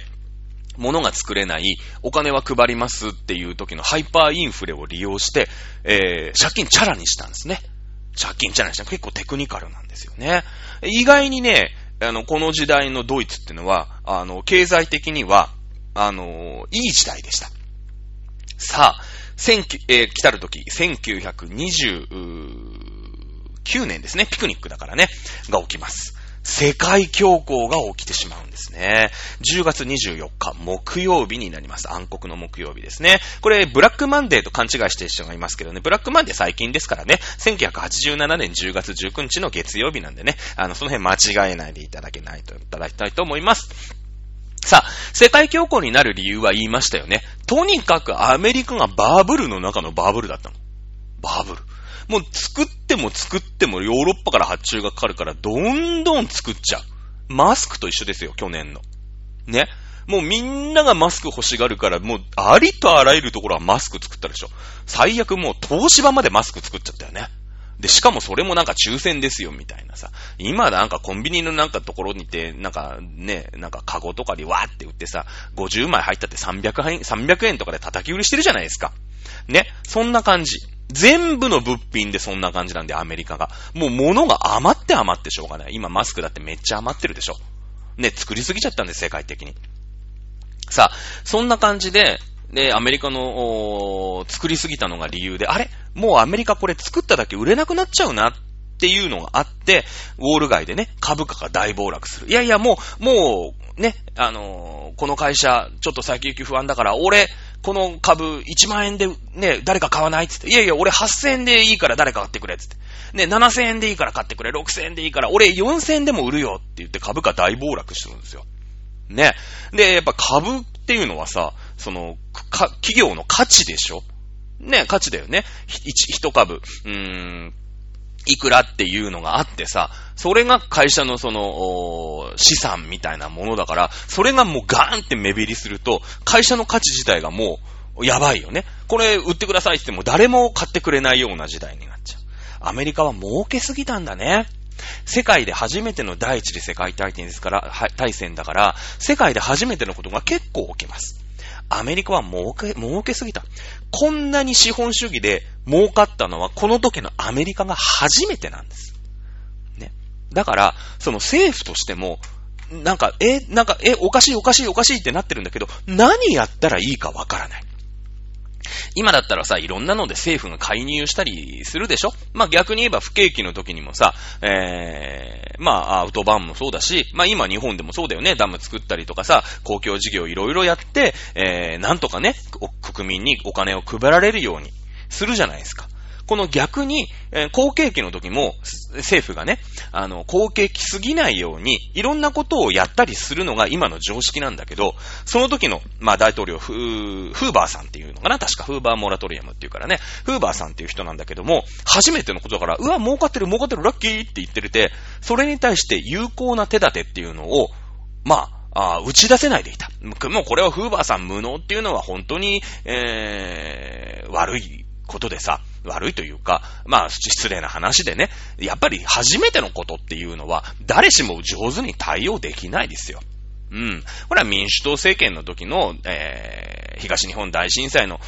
物が作れない、お金は配りますっていう時のハイパーインフレを利用して、えー、借金チャラにしたんですね。借金じゃないですか。結構テクニカルなんですよね。意外にね、あの、この時代のドイツっていうのは、あの、経済的には、あの、いい時代でした。さあ、千、えー、来たる時、1929年ですね。ピクニックだからね、が起きます。世界恐慌が起きてしまうんですね。10月24日、木曜日になります。暗黒の木曜日ですね。これ、ブラックマンデーと勘違いしている人がいますけどね、ブラックマンデー最近ですからね、1987年10月19日の月曜日なんでね、あの、その辺間違えないでいただけないと、いただきたいと思います。さあ、世界恐慌になる理由は言いましたよね。とにかくアメリカがバブルの中のバブルだったの。バブル。もう作っても作ってもヨーロッパから発注がかかるからどんどん作っちゃう。マスクと一緒ですよ、去年の。ね。もうみんながマスク欲しがるから、もうありとあらゆるところはマスク作ったでしょ。最悪もう東芝までマスク作っちゃったよね。で、しかもそれもなんか抽選ですよ、みたいなさ。今なんかコンビニのなんかところにて、なんかね、なんかカゴとかにわーって売ってさ、50枚入ったって300円、300円とかで叩き売りしてるじゃないですか。ね。そんな感じ。全部の物品でそんな感じなんで、アメリカが。もう物が余って余ってしょうがない。今マスクだってめっちゃ余ってるでしょ。ね、作りすぎちゃったんで、世界的に。さあ、そんな感じで、で、アメリカの、作りすぎたのが理由で、あれ？もうアメリカこれ作っただけ売れなくなっちゃうなっていうのがあって、ウォール街でね、株価が大暴落する。いやいや、もう、もう、ね、あのー、この会社、ちょっと先行き不安だから、俺、この株1万円でね、誰か買わないっつって。いやいや、俺8000円でいいから誰か買ってくれっつって。ね、7000円でいいから買ってくれ、6000円でいいから、俺4000円でも売るよって言って株価大暴落してるんですよ。ね。で、やっぱ株っていうのはさ、その、企業の価値でしょね、価値だよね。一、一株、うーん、いくらっていうのがあってさ、それが会社のその、資産みたいなものだから、それがもうガーンって目減りすると、会社の価値自体がもう、やばいよね。これ売ってくださいって言っても誰も買ってくれないような時代になっちゃう。アメリカは儲けすぎたんだね。世界で初めての第一次世界大戦ですから、大戦だから、世界で初めてのことが結構起きます。アメリカは儲け、儲けすぎた。こんなに資本主義で儲かったのは、この時のアメリカが初めてなんです。ね。だから、その政府としても、なんか、え、なんか、え、おかしいおかしいおかしいってなってるんだけど、何やったらいいかわからない。今だったらさ、いろんなので政府が介入したりするでしょ？まあ、逆に言えば不景気の時にもさ、えー、まあ、アウトバーンもそうだし、まあ、今日本でもそうだよね。ダム作ったりとかさ、公共事業いろいろやって、えー、なんとかね、国民にお金を配られるようにするじゃないですか。この逆に、えー、好景気の時も、政府がね、あの、好景気すぎないように、いろんなことをやったりするのが今の常識なんだけど、その時の、まあ大統領、フー、フーバーさんっていうのかな確かフーバーモラトリアムっていうからね、フーバーさんっていう人なんだけども、初めてのことだから、うわ、儲かってる儲かってるラッキーって言ってるて、それに対して有効な手立てっていうのを、まあ、あ打ち出せないでいた。もうこれはフーバーさん無能っていうのは本当に、えー、悪いことでさ、悪いというか、まあ、失礼な話でね、やっぱり初めてのことっていうのは、誰しも上手に対応できないですよ。うん。これは民主党政権の時の、えー、東日本大震災の、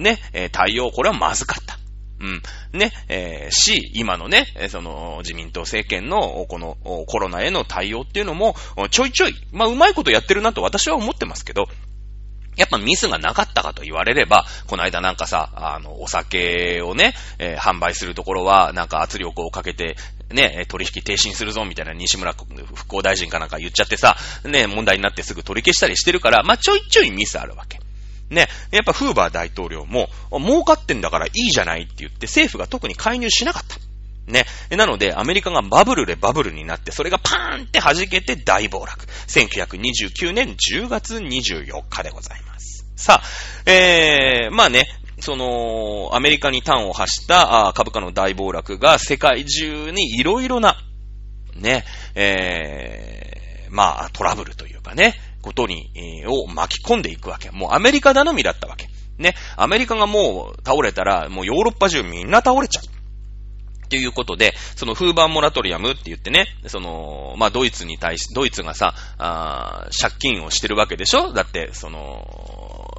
ね、対応、これはまずかった。うん。ね、えー、し、今のね、その、自民党政権の、この、コロナへの対応っていうのも、ちょいちょい、まあ、うまいことやってるなと私は思ってますけど、やっぱミスがなかったかと言われれば、この間なんかさ、あの、お酒をね、えー、販売するところは、なんか圧力をかけて、ね、取引停止するぞ、みたいな西村復興大臣かなんか言っちゃってさ、ね、問題になってすぐ取り消したりしてるから、まあ、ちょいちょいミスあるわけ。ね、やっぱフーバー大統領も、儲かってんだからいいじゃないって言って政府が特に介入しなかった。ね。なので、アメリカがバブルでバブルになって、それがパーンって弾けて大暴落。1929年10月24日でございます。さあ、えー、まあね、その、アメリカに端を発した株価の大暴落が世界中にいろいろな、ね、えー、まあ、トラブルというかね、ことに、を巻き込んでいくわけ。もうアメリカ頼みだったわけ。ね、アメリカがもう倒れたら、もうヨーロッパ中みんな倒れちゃう。っていうことで、そのフーバーモラトリアムって言ってね、その、まあ、ドイツに対し、ドイツがさ、あ借金をしてるわけでしょ？だって、その、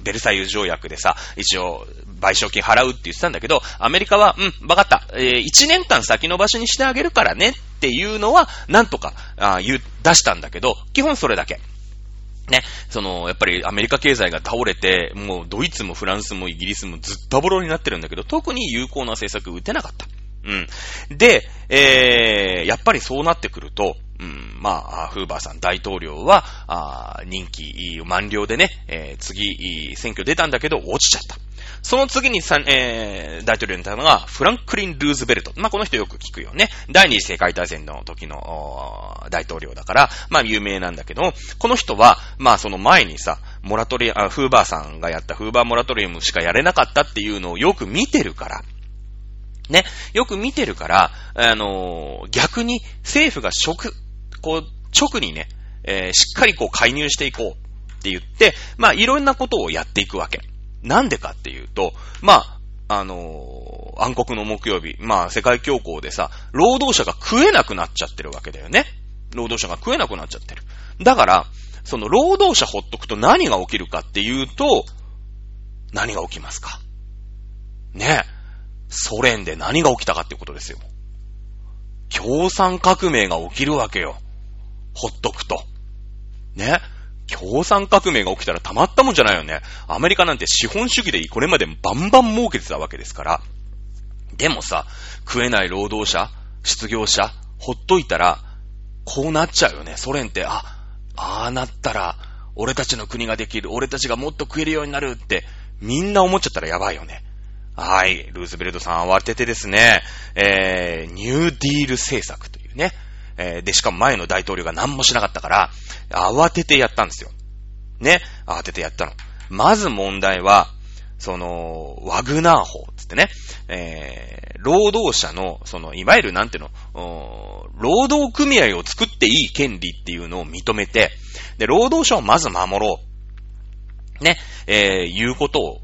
ベルサイユ条約でさ、一応、賠償金払うって言ってたんだけど、アメリカは、うん、わかった。えー、1年間先延ばしにしてあげるからねっていうのは、なんとか、あ言う、出したんだけど、基本それだけ。ね、その、やっぱりアメリカ経済が倒れて、もうドイツもフランスもイギリスもずっとボロになってるんだけど、特に有効な政策打てなかった。うん。で、えー、やっぱりそうなってくると、うん、まあ、フーバーさん大統領は、あ任期満了でね、えー、次、選挙出たんだけど落ちちゃった。その次にさ、えー、大統領になったのが、フランクリン・ルーズベルト。まあ、この人よく聞くよね。第二次世界大戦の時の大統領だから、まあ、有名なんだけど、この人は、まあ、その前にさ、モラトリア、フーバーさんがやったフーバーモラトリウムしかやれなかったっていうのをよく見てるから、ね、よく見てるから、あのー、逆に政府が食、こう、直にね、えー、しっかりこう介入していこうって言って、まあ、いろんなことをやっていくわけ。なんでかっていうと、まあ、あのー、暗黒の木曜日、まあ、世界恐慌でさ、労働者が食えなくなっちゃってるわけだよね。労働者が食えなくなっちゃってる。だから、その労働者ほっとくと何が起きるかっていうと、何が起きますか？ねソ連で何が起きたかってことですよ。共産革命が起きるわけよ。ほっとくと。ね？共産革命が起きたらたまったもんじゃないよね。アメリカなんて資本主義でこれまでバンバン儲けてたわけですから。でもさ、食えない労働者、失業者、ほっといたら、こうなっちゃうよね。ソ連って、あ、ああなったら、俺たちの国ができる、俺たちがもっと食えるようになるって、みんな思っちゃったらやばいよね。はい。ルーズベルトさん慌ててですね、えー、ニューディール政策というね、えー、で、しかも前の大統領が何もしなかったから、慌ててやったんですよ。ね。慌ててやったの。まず問題は、その、ワグナー法つってね、えー、労働者の、その、いわゆるなんていうの、労働組合を作っていい権利っていうのを認めて、で、労働者をまず守ろう。ね、えー、いうことを、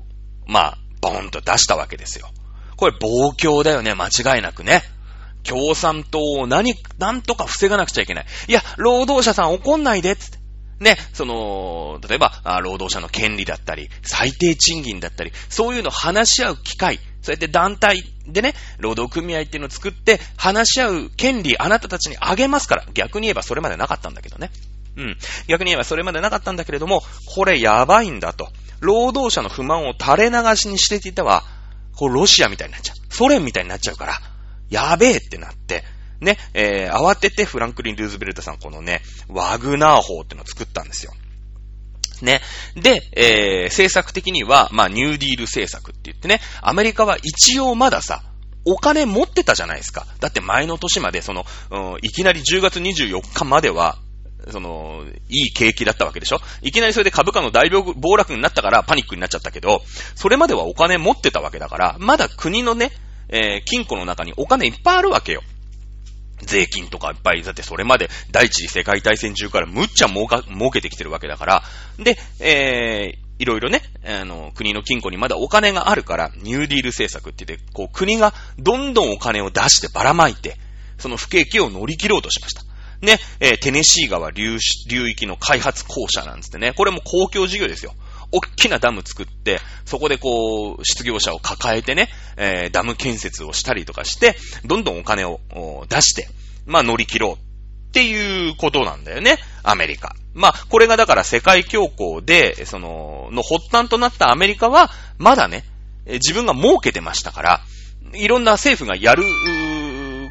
まあ、ボーンと出したわけですよ。これ暴挙だよね、間違いなくね。共産党を何、なんとか防がなくちゃいけない。いや、労働者さん怒んないで、つって。ね、その、例えば、労働者の権利だったり、最低賃金だったり、そういうのを話し合う機会、そうやって団体でね、労働組合っていうのを作って、話し合う権利、あなたたちにあげますから。逆に言えばそれまでなかったんだけどね。うん。逆に言えばそれまでなかったんだけれども、これやばいんだと。労働者の不満を垂れ流しにしていては、こうロシアみたいになっちゃう。ソ連みたいになっちゃうから、やべえってなって、ね、えー、慌ててフランクリン・ルーズベルトさんこのね、ワグナー法ってのを作ったんですよ。ね。で、えー、政策的には、まあ、ニューディール政策って言ってね、アメリカは一応まださ、お金持ってたじゃないですか。だって前の年まで、その、うん、いきなり10月24日までは、その、いい景気だったわけでしょ？いきなりそれで株価の大暴落になったからパニックになっちゃったけど、それまではお金持ってたわけだから、まだ国のね、えー、金庫の中にお金いっぱいあるわけよ。税金とかいっぱい、だってそれまで第一次世界大戦中からむっちゃ儲か、儲けてきてるわけだから、で、えー、いろいろね、あの、国の金庫にまだお金があるから、ニューディール政策って言って、こう、国がどんどんお金を出してばらまいて、その不景気を乗り切ろうとしました。ね、えー、テネシー川流流域の開発公社なんつってね、これも公共事業ですよ。大きなダム作って、そこでこう、失業者を抱えてね、えー、ダム建設をしたりとかして、どんどんお金を出して、まあ乗り切ろうっていうことなんだよね、アメリカ。まあ、これがだから世界恐慌で、その、の発端となったアメリカは、まだね、自分が儲けてましたから、いろんな政府がやる、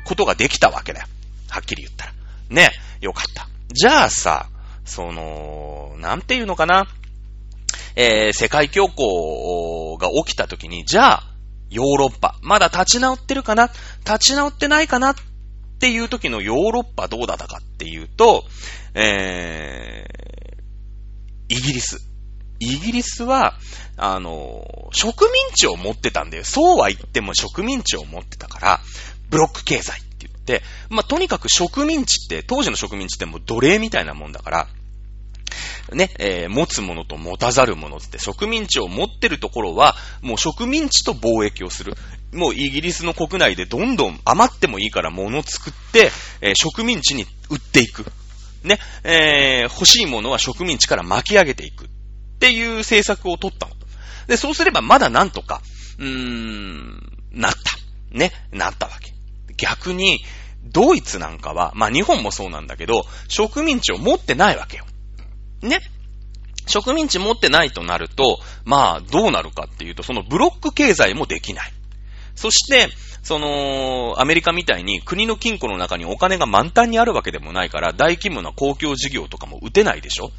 ことができたわけだよ。はっきり言ったら。ね、よかった。じゃあさ、その、なんていうのかな？えー、世界恐慌が起きた時に、じゃあ、ヨーロッパ、まだ立ち直ってるかな？立ち直ってないかなっていう時のヨーロッパどうだったかっていうと、えー、イギリス。イギリスは、あの、植民地を持ってたんだよ。そうは言っても植民地を持ってたから、ブロック経済。で、まあ、とにかく植民地って、当時の植民地ってもう奴隷みたいなもんだから、ね、えー、持つものと持たざるものって、植民地を持ってるところは、もう植民地と貿易をする。もうイギリスの国内でどんどん余ってもいいから物を作って、えー、植民地に売っていく。ね、えー、欲しいものは植民地から巻き上げていく。っていう政策を取ったの。で、そうすればまだなんとか、うーん、なった。ね、なったわけ。逆に、ドイツなんかは、まあ日本もそうなんだけど、植民地を持ってないわけよ。ね。植民地持ってないとなると、まあどうなるかっていうと、そのブロック経済もできない。そして、その、アメリカみたいに国の金庫の中にお金が満タンにあるわけでもないから、大規模な公共事業とかも打てないでしょ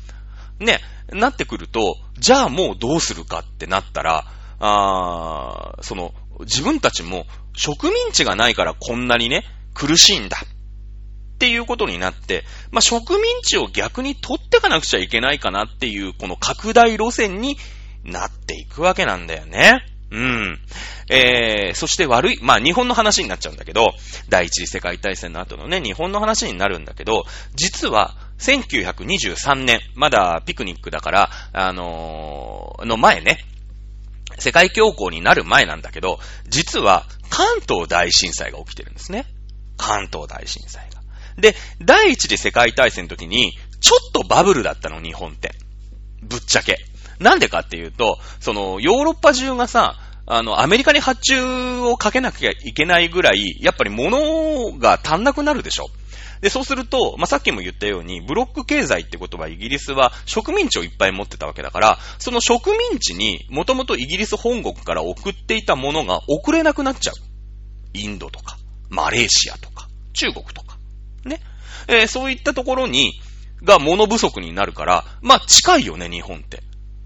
ね、なってくると、じゃあもうどうするかってなったら、あその、自分たちも植民地がないからこんなにね、苦しいんだ。っていうことになって、まあ、植民地を逆に取ってかなくちゃいけないかなっていう、この拡大路線になっていくわけなんだよね。うん。えー、そして悪い、まあ日本の話になっちゃうんだけど、第一次世界大戦の後のね、日本の話になるんだけど、実は1923年、まだピクニックだから、あのー、の前ね、世界恐慌になる前なんだけど、実は関東大震災が起きてるんですね。関東大震災が。で、第一次世界大戦の時に、ちょっとバブルだったの、日本って。ぶっちゃけ。なんでかっていうと、その、ヨーロッパ中がさ、あの、アメリカに発注をかけなきゃいけないぐらい、やっぱり物が足んなくなるでしょ。で、そうすると、まあ、さっきも言ったように、ブロック経済ってことはイギリスは植民地をいっぱい持ってたわけだから、その植民地にもともとイギリス本国から送っていたものが送れなくなっちゃう。インドとか、マレーシアとか、中国とか。ね。えー、そういったところに、が物不足になるから、まあ、近いよね、日本って。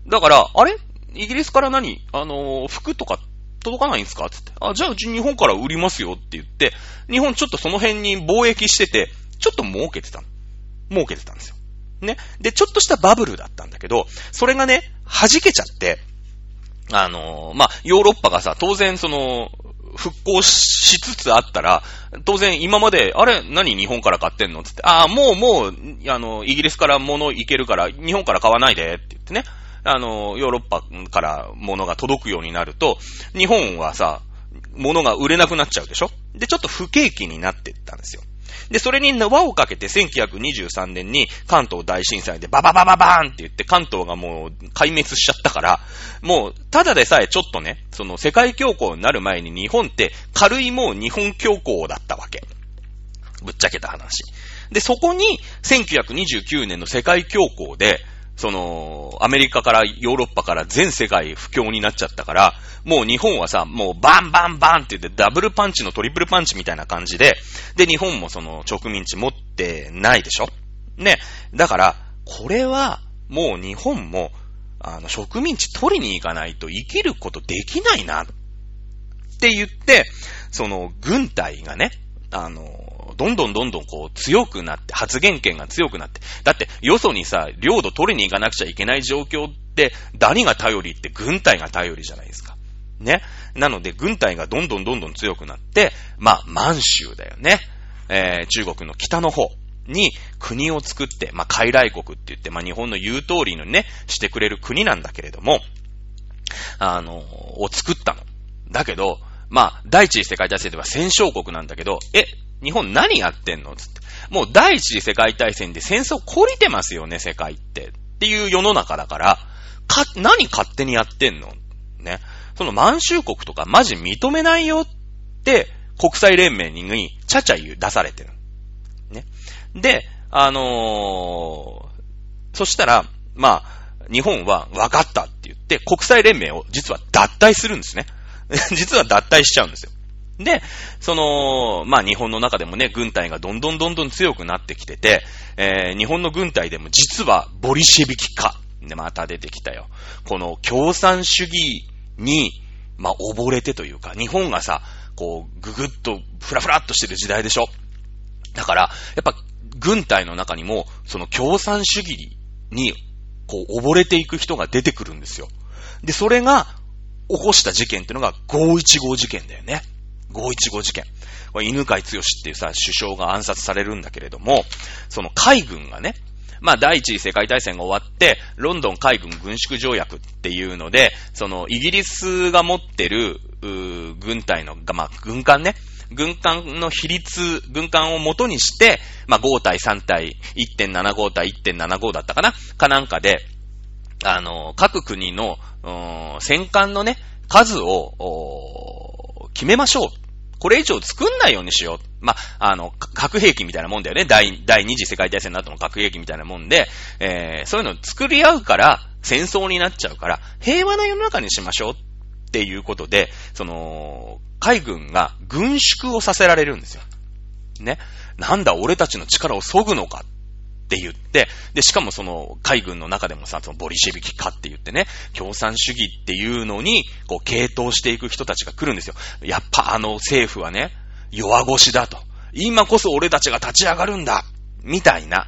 だから、あれ？イギリスから何？あの、服とか届かないんですか？つって。あ、じゃあうち日本から売りますよって言って、日本ちょっとその辺に貿易してて、ちょっと儲けてた。儲けてたんですよ。ね。で、ちょっとしたバブルだったんだけど、それがね、弾けちゃって、あの、まあ、ヨーロッパがさ、当然その、復興しつつあったら、当然今まで、あれ？何日本から買ってんの？つって、ああ、もうもう、あの、イギリスから物いけるから、日本から買わないでって言ってね。あの、ヨーロッパから物が届くようになると、日本はさ、物が売れなくなっちゃうでしょ？で、ちょっと不景気になっていったんですよ。で、それに輪をかけて1923年に関東大震災でバババババーンって言って関東がもう壊滅しちゃったから、もうただでさえちょっとね、その世界恐慌になる前に日本って軽いもう日本恐慌だったわけ。ぶっちゃけた話。で、そこに1929年の世界恐慌で、その、アメリカからヨーロッパから全世界不況になっちゃったから、もう日本はさ、もうバンバンバンって言ってダブルパンチのトリプルパンチみたいな感じで、で、日本もその植民地持ってないでしょ？ね。だから、これは、もう日本も、あの、植民地取りに行かないと生きることできないな、って言って、その、軍隊がね、あの、どんどんどんどんこう強くなって、発言権が強くなって。だって、よそにさ、領土取りに行かなくちゃいけない状況って、何が頼りって軍隊が頼りじゃないですか。ね。なので、軍隊がどんどんどんどん強くなって、まあ、満州だよね。えー、中国の北の方に国を作って、まあ、海来国って言って、まあ、日本の言う通りのね、してくれる国なんだけれども、あの、を作ったの。だけど、まあ、第一次世界大戦では戦勝国なんだけど、え、日本何やってんの？つって。もう第一次世界大戦で戦争懲りてますよね、世界って。っていう世の中だから、か、何勝手にやってんの？ね。その満州国とかマジ認めないよって国際連盟にちゃちゃ言う出されてる。ね。で、あのー、そしたら、まあ、日本は分かったって言って国際連盟を実は脱退するんですね。<laughs> 実は脱退しちゃうんですよ。で、その、まあ日本の中でもね、軍隊がどんどんどんどん強くなってきてて、えー、日本の軍隊でも実はボリシェビキ化。で、また出てきたよ。この共産主義に、まあ溺れてというか、日本がさ、こう、ぐぐっと、ふらふらっとしてる時代でしょ。だから、やっぱ、軍隊の中にも、その共産主義に、こう、溺れていく人が出てくるんですよ。で、それが、起こした事件っていうのが、515事件だよね。515事件。犬飼剛っていうさ、首相が暗殺されるんだけれども、その海軍がね、まあ、第一次世界大戦が終わって、ロンドン海軍軍縮条約っていうので、その、イギリスが持ってる、軍隊の、まあ、軍艦ね、軍艦の比率、軍艦を元にして、まあ、5対3対1.75対1.75だったかなかなんかで、あの、各国の、戦艦のね、数を、決めましょう。これ以上作んないようにしよう。まあ、の、核兵器みたいなもんだよね。第、第二次世界大戦の後の核兵器みたいなもんで、えー、そういうのを作り合うから、戦争になっちゃうから、平和な世の中にしましょうっていうことで、その、海軍が軍縮をさせられるんですよ。ね。なんだ、俺たちの力を削ぐのかって言って、で、しかもその海軍の中でもさ、そのボリシェビキかって言ってね、共産主義っていうのに、こう、傾倒していく人たちが来るんですよ。やっぱあの政府はね、弱腰だと。今こそ俺たちが立ち上がるんだみたいな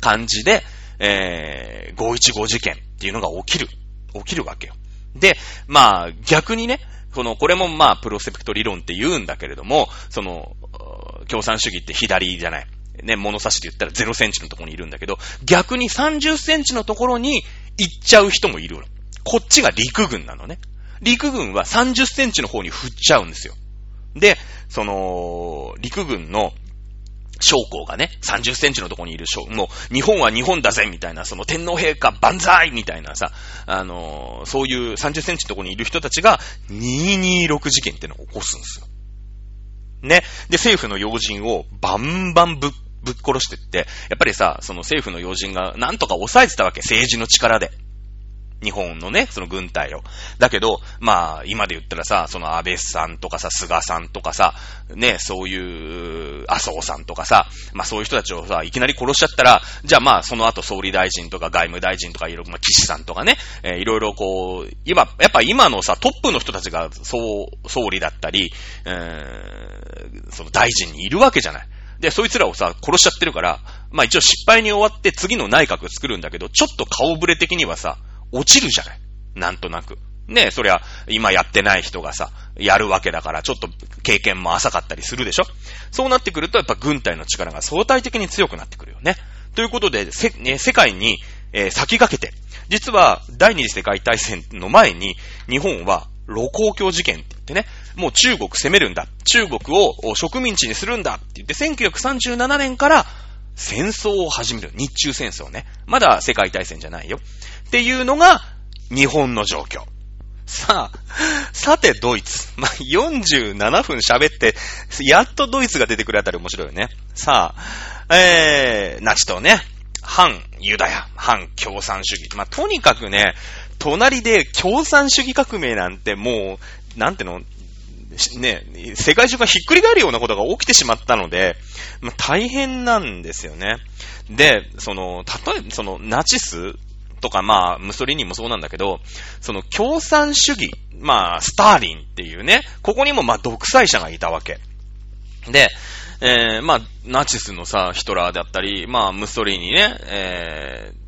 感じで、えー、515事件っていうのが起きる。起きるわけよ。で、まあ、逆にね、この、これもまあ、プロセプト理論って言うんだけれども、その、共産主義って左じゃない。ね、物差しで言ったら0センチのところにいるんだけど、逆に30センチのところに行っちゃう人もいるの。こっちが陸軍なのね。陸軍は30センチの方に振っちゃうんですよ。で、その、陸軍の将校がね、30センチのところにいる将、もう、日本は日本だぜみたいな、その天皇陛下万歳みたいなさ、あのー、そういう30センチのところにいる人たちが、226事件ってのを起こすんですよ。ね。で、政府の要人をバンバンぶっぶっ殺してって、やっぱりさ、その政府の要人がなんとか抑えてたわけ、政治の力で。日本のね、その軍隊を。だけど、まあ、今で言ったらさ、その安倍さんとかさ、菅さんとかさ、ね、そういう、麻生さんとかさ、まあそういう人たちをさ、いきなり殺しちゃったら、じゃあまあその後総理大臣とか外務大臣とかいろいろ、まあ岸さんとかね、えー、いろいろこう、今、やっぱ今のさ、トップの人たちが、総、総理だったり、えーん、その大臣にいるわけじゃない。で、そいつらをさ、殺しちゃってるから、まあ一応失敗に終わって次の内閣作るんだけど、ちょっと顔ぶれ的にはさ、落ちるじゃない。なんとなく。ねえそりゃ、今やってない人がさ、やるわけだから、ちょっと経験も浅かったりするでしょそうなってくると、やっぱ軍隊の力が相対的に強くなってくるよね。ということで、せ、ね、世界に、えー、先駆けて、実は、第二次世界大戦の前に、日本は、露光橋事件って言ってね、もう中国攻めるんだ。中国を植民地にするんだって言って、1937年から戦争を始める。日中戦争ね。まだ世界大戦じゃないよ。っていうのが日本の状況。さあ、さてドイツ。まあ、47分喋って、やっとドイツが出てくるあたり面白いよね。さあ、えー、ナチとね、反ユダヤ、反共産主義。まあ、とにかくね、隣で共産主義革命なんてもう、なんての、ね、世界中がひっくり返るようなことが起きてしまったので、まあ、大変なんですよね。で、その、例えば、その、ナチスとか、まあ、ムソリニもそうなんだけど、その共産主義、まあ、スターリンっていうね、ここにもまあ、独裁者がいたわけ。で、えー、まあ、ナチスのさ、ヒトラーだったり、まあ、ムッソリーニね、えー、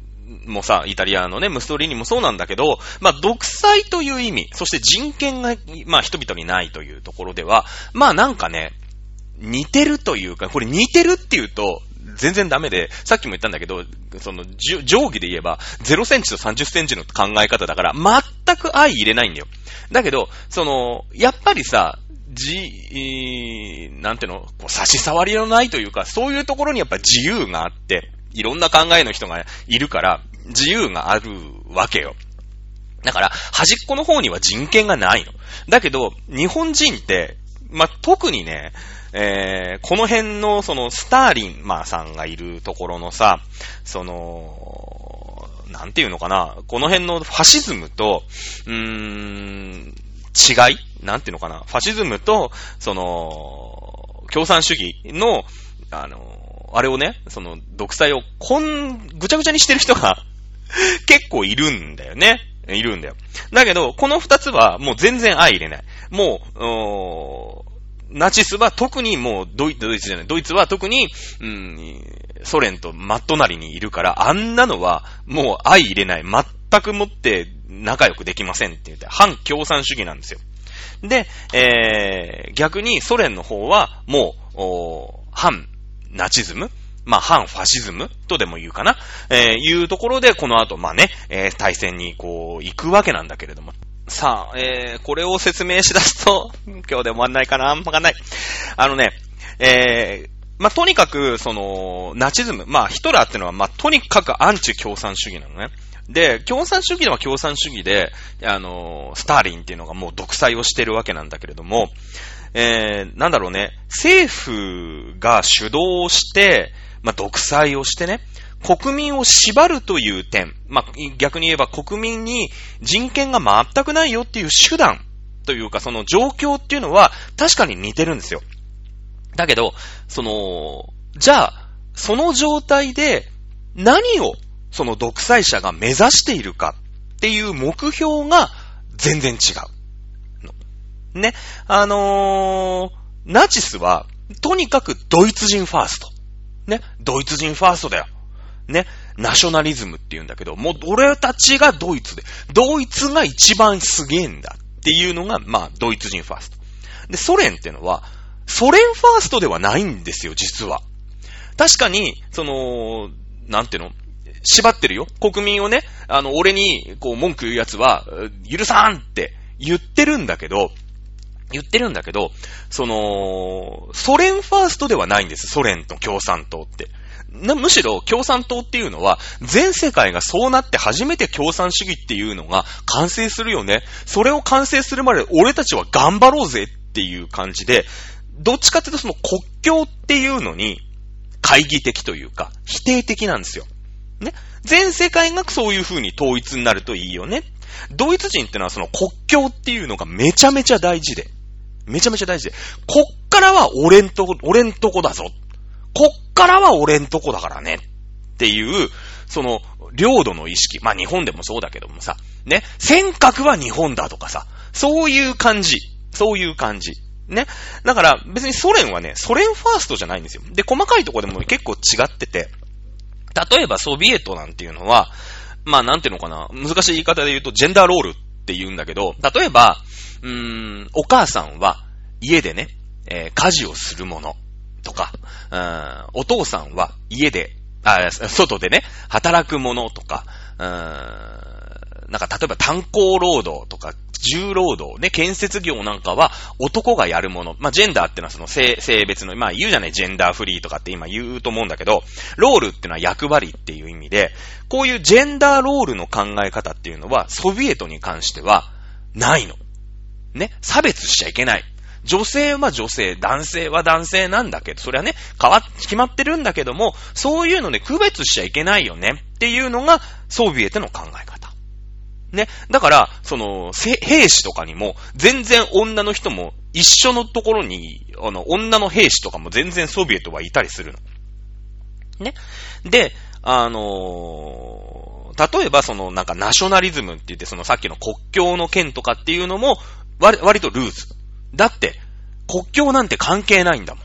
もさ、イタリアのね、ムッソリーニもそうなんだけど、まあ、独裁という意味、そして人権が、まあ、人々にないというところでは、まあ、なんかね、似てるというか、これ似てるっていうと、全然ダメで、さっきも言ったんだけど、その、定規で言えば、0センチと30センチの考え方だから、全く相入れないんだよ。だけど、その、やっぱりさ、じ、えなんていうの、こう差し障りのないというか、そういうところにやっぱ自由があって、いろんな考えの人がいるから、自由があるわけよ。だから、端っこの方には人権がないの。だけど、日本人って、まあ、特にね、えー、この辺の、その、スターリン、まあ、さんがいるところのさ、その、なんていうのかな、この辺のファシズムと、うーん、違い？なんていうのかな、ファシズムと、その、共産主義の、あの、あれをね、その、独裁をこん、ぐちゃぐちゃにしてる人が <laughs> 結構いるんだよね。いるんだよ。だけど、この二つはもう全然相入れない。もう、ナチスは特にもうドイツ、ドイツじゃない、ドイツは特に、うん、ソ連と真っ隣にいるから、あんなのはもう相入れない、全くもって仲良くできませんって言って、反共産主義なんですよ。で、えー、逆にソ連の方はもう、反ナチズム？まあ、反ファシズム？とでも言うかな？えー、いうところで、この後、まあね、えー、対戦にこう、行くわけなんだけれども。さあ、えー、これを説明しだすと、<laughs> 今日で終わんないかな？わかんない。あのね、えー、まあ、とにかく、その、ナチズム、まあ、ヒトラーってのは、まあ、とにかくアンチ共産主義なのね。で、共産主義では共産主義で、あの、スターリンっていうのがもう独裁をしてるわけなんだけれども、えー、なんだろうね、政府が主導して、まあ、独裁をしてね、国民を縛るという点、まあ、逆に言えば国民に人権が全くないよっていう手段というかその状況っていうのは確かに似てるんですよ。だけど、その、じゃあ、その状態で何をその独裁者が目指しているかっていう目標が全然違う。ね。あのー、ナチスは、とにかくドイツ人ファースト。ね。ドイツ人ファーストだよ。ね。ナショナリズムって言うんだけど、もう俺たちがドイツで、ドイツが一番すげえんだっていうのが、まあ、ドイツ人ファースト。で、ソ連ってのは、ソ連ファーストではないんですよ、実は。確かに、その、なんていうの？縛ってるよ。国民をね、あの、俺に、こう、文句言う奴は、許さんって言ってるんだけど、言ってるんだけど、その、ソ連ファーストではないんです。ソ連と共産党って。むしろ共産党っていうのは、全世界がそうなって初めて共産主義っていうのが完成するよね。それを完成するまで俺たちは頑張ろうぜっていう感じで、どっちかっていうとその国境っていうのに、懐疑的というか、否定的なんですよ。ね。全世界がそういう風に統一になるといいよね。ドイツ人ってのはその国境っていうのがめちゃめちゃ大事で。めちゃめちゃ大事で。こっからは俺んとこ、俺んとこだぞ。こっからは俺んとこだからね。っていう、その、領土の意識。まあ日本でもそうだけどもさ。ね。尖閣は日本だとかさ。そういう感じ。そういう感じ。ね。だから別にソ連はね、ソ連ファーストじゃないんですよ。で、細かいとこでも結構違ってて。例えばソビエトなんていうのは、まあなんていうのかな。難しい言い方で言うとジェンダーロールって言うんだけど、例えば、うーん、お母さんは家でね、えー、家事をするものとか、うん、お父さんは家で、あ、外でね、働くものとか、うーん、なんか例えば炭鉱労働とか、重労働、ね、建設業なんかは男がやるもの。まあ、ジェンダーってのはその性、性別の、まあ、言うじゃない、ジェンダーフリーとかって今言うと思うんだけど、ロールってのは役割っていう意味で、こういうジェンダーロールの考え方っていうのは、ソビエトに関しては、ないの。ね、差別しちゃいけない。女性は女性、男性は男性なんだけど、それはね、変わっ、決まってるんだけども、そういうので区別しちゃいけないよねっていうのがソビエトの考え方。ね。だから、その、兵士とかにも、全然女の人も一緒のところに、あの、女の兵士とかも全然ソビエトはいたりするの。ね。で、あのー、例えばその、なんかナショナリズムって言って、そのさっきの国境の件とかっていうのも、割、割とルーズ。だって、国境なんて関係ないんだもん。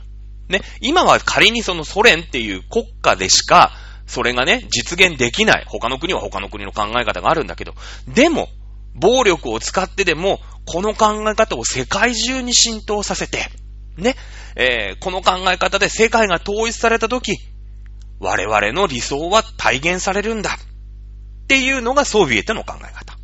ね。今は仮にそのソ連っていう国家でしか、それがね、実現できない。他の国は他の国の考え方があるんだけど、でも、暴力を使ってでも、この考え方を世界中に浸透させて、ね、えー、この考え方で世界が統一されたとき、我々の理想は体現されるんだ。っていうのがソビエトの考え方。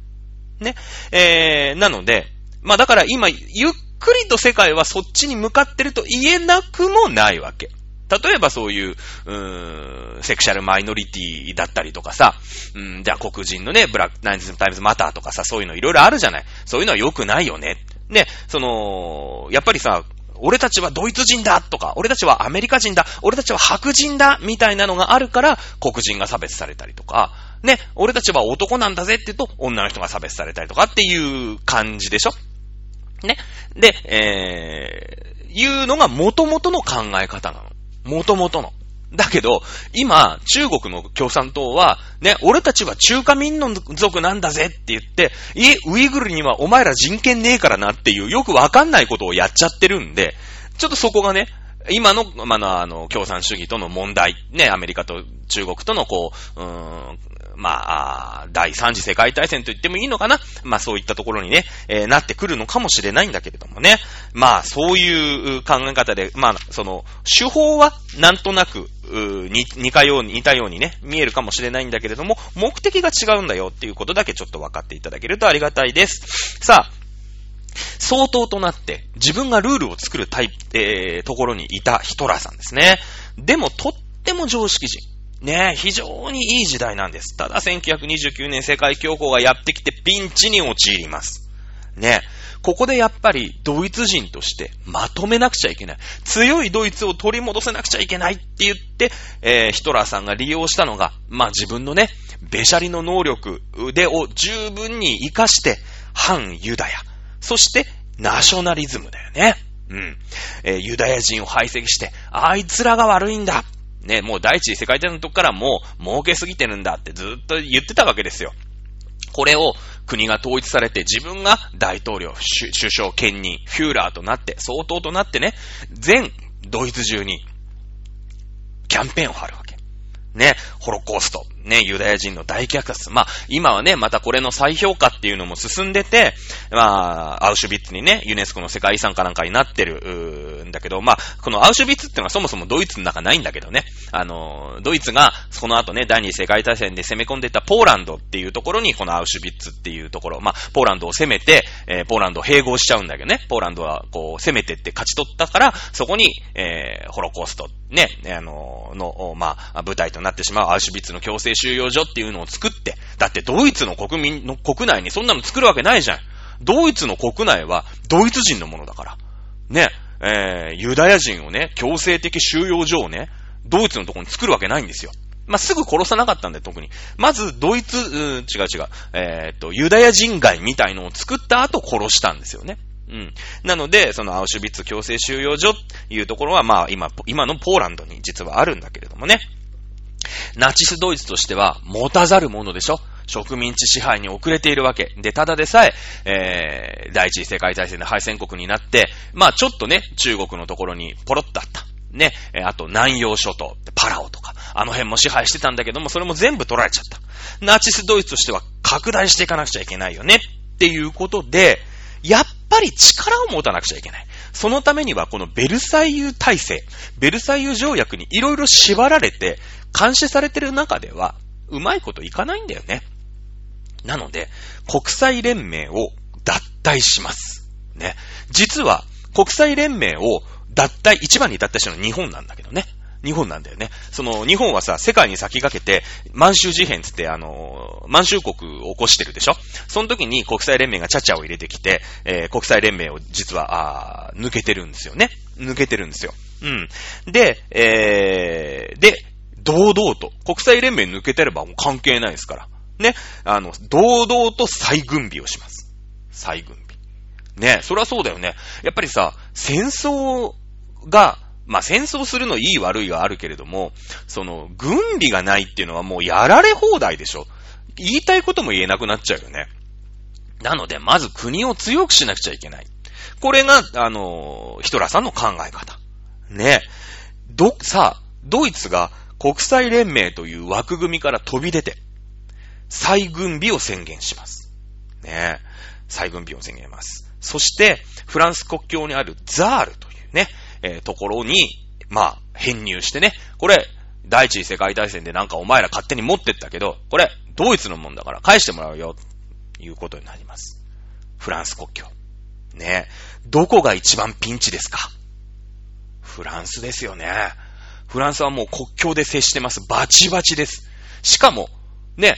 ね。えー、なので、まあだから今、ゆっくりと世界はそっちに向かってると言えなくもないわけ。例えばそういう、うーん、セクシャルマイノリティだったりとかさ、うん、じゃあ黒人のね、ブラック、ナインズタイムズマターとかさ、そういうのいろいろあるじゃない。そういうのは良くないよね。ね、その、やっぱりさ、俺たちはドイツ人だとか、俺たちはアメリカ人だ、俺たちは白人だみたいなのがあるから、黒人が差別されたりとか、ね、俺たちは男なんだぜって言うと、女の人が差別されたりとかっていう感じでしょね。で、えー、いうのが元々の考え方なの。元々の。だけど、今、中国の共産党は、ね、俺たちは中華民族なんだぜって言って、いえ、ウイグルにはお前ら人権ねえからなっていう、よくわかんないことをやっちゃってるんで、ちょっとそこがね、今の、まあ、あの、共産主義との問題、ね、アメリカと中国とのこう、うーん、まあ、第三次世界大戦と言ってもいいのかな？まあそういったところにね、えー、なってくるのかもしれないんだけれどもね。まあそういう考え方で、まあその、手法はなんとなく、似たように、似たようにね、見えるかもしれないんだけれども、目的が違うんだよっていうことだけちょっと分かっていただけるとありがたいです。さあ、相当となって自分がルールを作るタイプ、えー、ところにいたヒトラーさんですね。でもとっても常識人。ねえ非常にいい時代なんです。ただ1929年世界恐慌がやってきてピンチに陥ります。ねえここでやっぱりドイツ人としてまとめなくちゃいけない。強いドイツを取り戻せなくちゃいけないって言って、えー、ヒトラーさんが利用したのが、まあ自分のね、べしゃりの能力腕を十分に活かして、反ユダヤ。そして、ナショナリズムだよね。うん。えー、ユダヤ人を排斥して、あいつらが悪いんだ。ね、もう第一次世界大戦のとこからもう儲けすぎてるんだってずっと言ってたわけですよ。これを国が統一されて自分が大統領、首相、兼任、フューラーとなって、総統となってね、全ドイツ中にキャンペーンを張るわけ。ね、ホロコースト、ね、ユダヤ人の大虐殺。まあ、今はね、またこれの再評価っていうのも進んでて、まあ、アウシュビッツにね、ユネスコの世界遺産かなんかになってる、んだけど、まあ、このアウシュビッツってのはそもそもドイツの中ないんだけどね、あの、ドイツが、その後ね、第二次世界大戦で攻め込んでたポーランドっていうところに、このアウシュビッツっていうところ、まあ、ポーランドを攻めて、えー、ポーランドを併合しちゃうんだけどね、ポーランドはこう、攻めてって勝ち取ったから、そこに、えー、ホロコースト、ね、あの、の、まあ、舞台となってしまうアウシュビッツの強制収容所っていうのを作って、だってドイツの国民の国内にそんなの作るわけないじゃん。ドイツの国内はドイツ人のものだから。ね、えー、ユダヤ人をね、強制的収容所をね、ドイツのところに作るわけないんですよ。まあ、すぐ殺さなかったんだよ、特に。まず、ドイツ、う違う違う、えー、っと、ユダヤ人街みたいのを作った後殺したんですよね。うん。なので、そのアウシュビッツ強制収容所っていうところは、まあ、今、今のポーランドに実はあるんだけれどもね。ナチスドイツとしては持たざるものでしょ？植民地支配に遅れているわけ。で、ただでさえ、えー、第一次世界大戦で敗戦国になって、まあちょっとね、中国のところにポロッとあった。ね、あと南洋諸島、パラオとか、あの辺も支配してたんだけども、それも全部取られちゃった。ナチスドイツとしては拡大していかなくちゃいけないよね。っていうことで、やっぱり力を持たなくちゃいけない。そのためには、このベルサイユ体制、ベルサイユ条約にいろいろ縛られて、監視されてる中では、うまいこといかないんだよね。なので、国際連盟を脱退します。ね。実は、国際連盟を脱退、一番に脱退したのは日本なんだけどね。日本なんだよね。その、日本はさ、世界に先駆けて、満州事変つって、あの、満州国を起こしてるでしょその時に国際連盟がチャチャを入れてきて、えー、国際連盟を実は、あ抜けてるんですよね。抜けてるんですよ。うん。で、えー、で、堂々と、国際連盟抜けてればもう関係ないですから。ね。あの、堂々と再軍備をします。再軍備。ね。そりゃそうだよね。やっぱりさ、戦争が、まあ、戦争するのいい悪いはあるけれども、その、軍備がないっていうのはもうやられ放題でしょ。言いたいことも言えなくなっちゃうよね。なので、まず国を強くしなくちゃいけない。これが、あの、ヒトラーさんの考え方。ね。ど、さ、ドイツが国際連盟という枠組みから飛び出て、再軍備を宣言します。ねえ再軍備を宣言します。そして、フランス国境にあるザールというね、えー、ところに、まあ、編入してね、これ、第一次世界大戦でなんかお前ら勝手に持ってったけど、これ、ドイツのもんだから返してもらうよ、いうことになります。フランス国境。ねどこが一番ピンチですか？フランスですよね。フランスはもう国境で接してます。バチバチです。しかも、ね、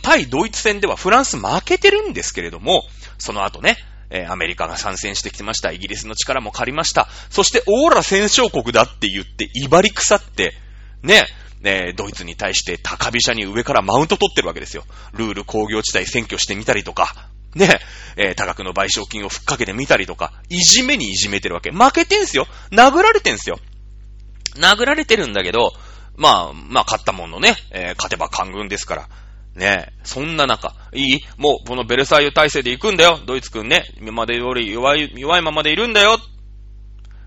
対ドイツ戦ではフランス負けてるんですけれども、その後ね、えー、アメリカが参戦してきました。イギリスの力も借りました。そして、オーラ戦勝国だって言って、威張り腐って、ね、ね、ドイツに対して高飛車に上からマウント取ってるわけですよ。ルール工業地帯占拠してみたりとか、ね、えー、多額の賠償金をふっかけてみたりとか、いじめにいじめてるわけ。負けてんすよ。殴られてんすよ。殴られてるんだけど、まあ、まあ、勝ったもんのね、えー、勝てば官軍ですから。ねそんな中、いい？もう、このベルサイユ体制で行くんだよ。ドイツ君ね。今までより弱い、弱いままでいるんだよ。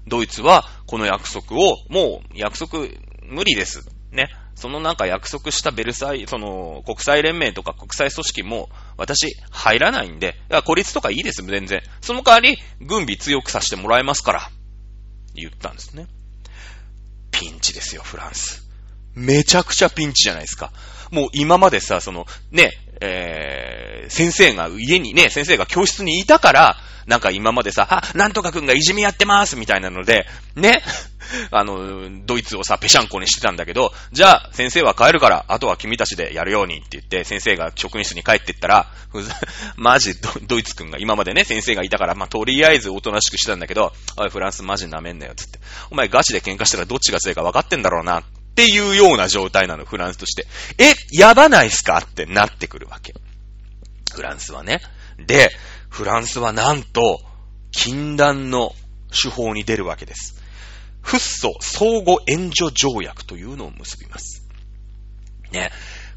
ドイツは、この約束を、もう、約束、無理です。ね。そのなんか約束したベルサイ、その、国際連盟とか国際組織も、私、入らないんで、いや、孤立とかいいです、全然。その代わり、軍備強くさせてもらえますから、言ったんですね。ピンチですよ、フランス。めちゃくちゃピンチじゃないですか。もう今までさ、その、ね、えー、先生が家にね、先生が教室にいたから、なんか今までさ、あ、なんとかくんがいじめやってますみたいなので、ね、<laughs> あの、ドイツをさ、ぺしゃんこにしてたんだけど、じゃあ、先生は帰るから、あとは君たちでやるようにって言って、先生が職員室に帰ってったら、<laughs> マジド、ドイツくんが今までね、先生がいたから、まあ、とりあえずおとなしくしてたんだけど、おい、フランスマジ舐めんなよ、つって。お前ガチで喧嘩したらどっちが強いか分かってんだろうな、っていうような状態なの、フランスとして。え、やばないっすかってなってくるわけ。フランスはね。で、フランスはなんと、禁断の手法に出るわけです。フッ素相互援助条約というのを結びます。ね。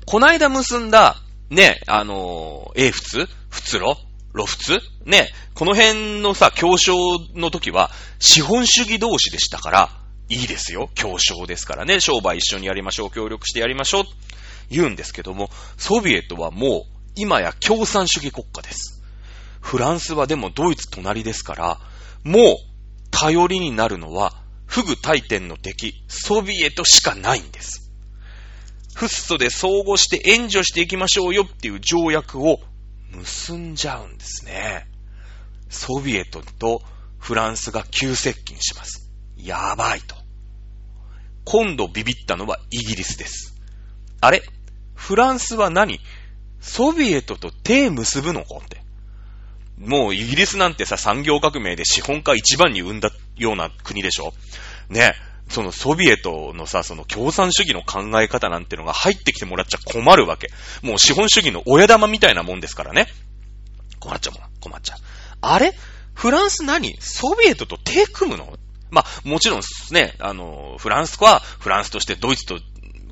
こないだ結んだ、ね、あのー、英仏仏路露仏ね、この辺のさ、協商の時は、資本主義同士でしたから、いいですよ。協商ですからね。商売一緒にやりましょう。協力してやりましょう。言うんですけども、ソビエトはもう、今や共産主義国家です。フランスはでもドイツ隣ですから、もう、頼りになるのは、フグ大天の敵、ソビエトしかないんです。フッ素で相互して援助していきましょうよっていう条約を結んじゃうんですね。ソビエトとフランスが急接近します。やばいと。今度ビビったのはイギリスです。あれ？フランスは何？ソビエトと手結ぶのかって。もうイギリスなんてさ、産業革命で資本家一番に生んだような国でしょ？ね。そのソビエトのさ、その共産主義の考え方なんてのが入ってきてもらっちゃ困るわけ。もう資本主義の親玉みたいなもんですからね。困っちゃうもん。困っちゃう。あれ？フランス何？ソビエトと手組むの？まあ、もちろんね、あの、フランスはフランスとしてドイツと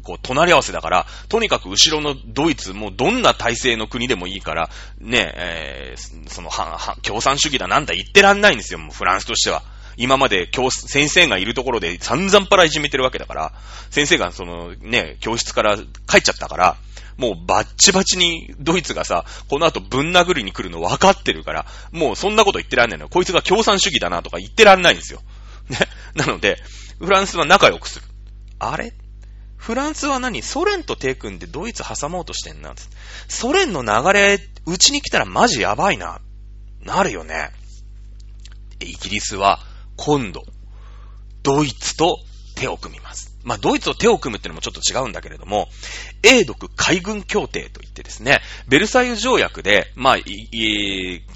こう、隣り合わせだから、とにかく後ろのドイツもどんな体制の国でもいいから、ね、えー、その、は、は、共産主義だなんだ言ってらんないんですよ、もうフランスとしては。今まで教、先生がいるところで散々パラいじめてるわけだから、先生がそのね、教室から帰っちゃったから、もうバッチバチにドイツがさ、この後ぶん殴りに来るの分かってるから、もうそんなこと言ってらんないの。こいつが共産主義だなとか言ってらんないんですよ。ね。なので、フランスは仲良くする。あれフランスは何？ソ連と手組んでドイツ挟もうとしてんな。ソ連の流れ、うちに来たらマジやばいな。なるよね。イギリスは今度、ドイツと手を組みます。まあ、ドイツと手を組むってのもちょっと違うんだけれども、英独海軍協定といってですね、ベルサイユ条約で、まあ、